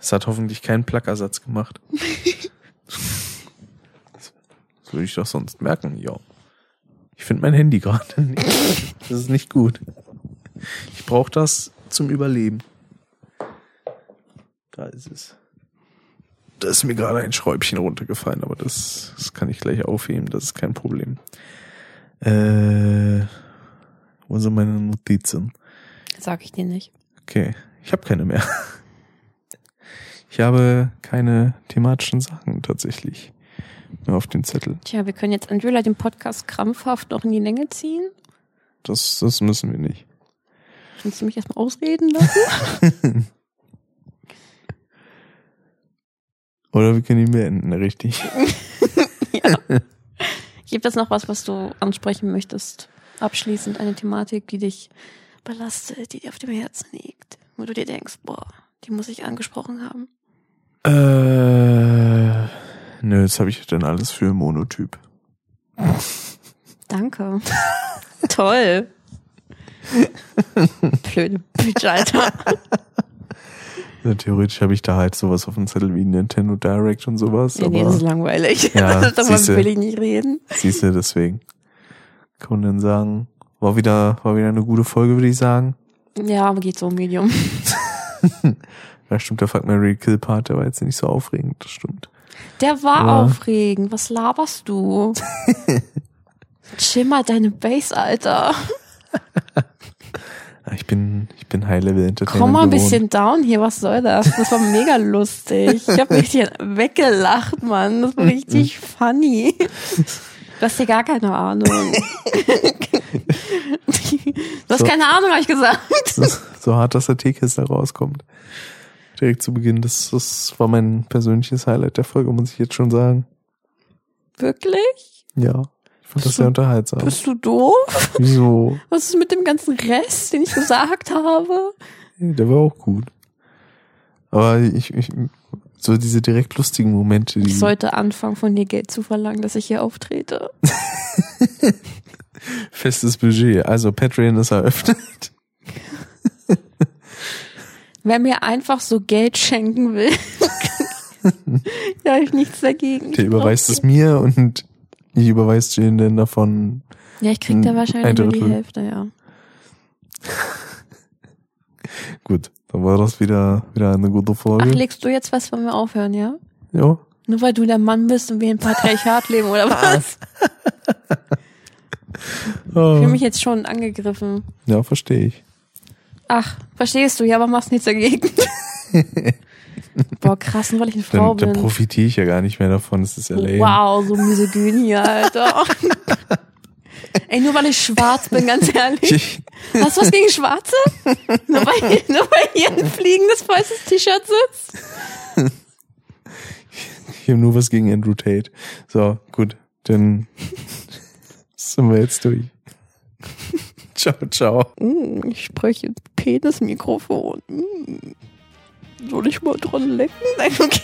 [SPEAKER 1] Es hat hoffentlich keinen Plackersatz gemacht. Das würde ich doch sonst merken, ja. Ich finde mein Handy gerade [LAUGHS] nicht. Das ist nicht gut. Ich brauche das zum Überleben. Da ist es. Da ist mir gerade ein Schräubchen runtergefallen, aber das, das kann ich gleich aufheben, das ist kein Problem. Äh, wo sind meine Notizen?
[SPEAKER 2] Sag ich dir nicht.
[SPEAKER 1] Okay, ich habe keine mehr. Ich habe keine thematischen Sachen tatsächlich mehr auf den Zettel.
[SPEAKER 2] Tja, wir können jetzt entweder den Podcast krampfhaft noch in die Länge ziehen.
[SPEAKER 1] Das, das müssen wir nicht.
[SPEAKER 2] Kannst du mich erstmal ausreden lassen? [LAUGHS]
[SPEAKER 1] Oder wir können ihn beenden, richtig. [LAUGHS] [LAUGHS]
[SPEAKER 2] Gibt es noch was, was du ansprechen möchtest? Abschließend eine Thematik, die dich belastet, die dir auf dem Herzen liegt, wo du dir denkst, boah, die muss ich angesprochen haben.
[SPEAKER 1] Äh, nö, das habe ich dann alles für Monotyp.
[SPEAKER 2] Danke. [LAUGHS] Toll. Blöde Bitch, Alter.
[SPEAKER 1] Ja, theoretisch habe ich da halt sowas auf dem Zettel wie Nintendo Direct und sowas.
[SPEAKER 2] Nee, nee, das ist langweilig.
[SPEAKER 1] Ja, [LAUGHS]
[SPEAKER 2] Darüber will ich nicht reden.
[SPEAKER 1] siehst du, deswegen kann man dann sagen, war wieder, war wieder eine gute Folge, würde ich sagen.
[SPEAKER 2] Ja, aber geht so Medium. [LAUGHS]
[SPEAKER 1] Ja, stimmt, der Fuck Mary Kill Part, der war jetzt nicht so aufregend, das stimmt.
[SPEAKER 2] Der war
[SPEAKER 1] Ja.
[SPEAKER 2] aufregend. Was laberst du? [LAUGHS] Chill mal deine Base, Alter.
[SPEAKER 1] Ich bin, ich bin High Level Entertainer.
[SPEAKER 2] Komm mal ein bisschen down hier, was soll das? Das war mega lustig. Ich hab mich hier weggelacht, Mann. Das war richtig funny. Du hast hier gar keine Ahnung. [LAUGHS] Du hast
[SPEAKER 1] So.
[SPEAKER 2] keine Ahnung, habe ich gesagt.
[SPEAKER 1] so hart, dass der Teekessel rauskommt. Direkt zu Beginn, das, das war mein persönliches Highlight der Folge, muss ich jetzt schon sagen.
[SPEAKER 2] Wirklich?
[SPEAKER 1] Ja, ich fand das sehr unterhaltsam.
[SPEAKER 2] Bist du doof?
[SPEAKER 1] Wieso?
[SPEAKER 2] Was ist mit dem ganzen Rest, den ich gesagt habe?
[SPEAKER 1] Der war auch gut. Aber ich, ich so diese direkt lustigen Momente, die
[SPEAKER 2] Ich sollte anfangen, von dir Geld zu verlangen, dass ich hier auftrete. [LAUGHS]
[SPEAKER 1] festes Budget. Also Patreon ist eröffnet.
[SPEAKER 2] Wer mir einfach so Geld schenken will, [LAUGHS] da habe ich nichts dagegen.
[SPEAKER 1] Der überweist es mir und ich überweist den dann davon.
[SPEAKER 2] Ja, ich krieg da
[SPEAKER 1] Ein
[SPEAKER 2] wahrscheinlich nur die. Hälfte, ja. [LAUGHS]
[SPEAKER 1] Gut, dann war das wieder, wieder eine gute
[SPEAKER 2] Ach,
[SPEAKER 1] Folge.
[SPEAKER 2] legst du jetzt was, wenn wir aufhören, ja?
[SPEAKER 1] ja.
[SPEAKER 2] Nur weil du der Mann bist und wir in Patriarchat [LAUGHS] leben, oder was? Ich fühle mich jetzt schon angegriffen.
[SPEAKER 1] ja, verstehe ich.
[SPEAKER 2] Ach, verstehst du, ja, aber machst nichts dagegen. [LAUGHS] Boah, krass, nur weil ich eine Frau
[SPEAKER 1] Dann, dann
[SPEAKER 2] bin.
[SPEAKER 1] profitiere ich ja gar nicht mehr davon. Das ist ja lame.
[SPEAKER 2] Wow, so misogyn hier, Alter. [LAUGHS] Ey, nur weil ich schwarz bin, ganz ehrlich.
[SPEAKER 1] Ich, [LAUGHS]
[SPEAKER 2] Hast du was gegen Schwarze? nur, weil, nur weil hier ein fliegendes weißes T-Shirt sitzt?
[SPEAKER 1] ich habe nur was gegen Andrew Tate. So, gut, dann sind wir jetzt durch. Ciao, ciao.
[SPEAKER 2] Mm, ich spreche Penismikrofon. Mm. Soll ich mal dran lecken? [LAUGHS] Nein, okay.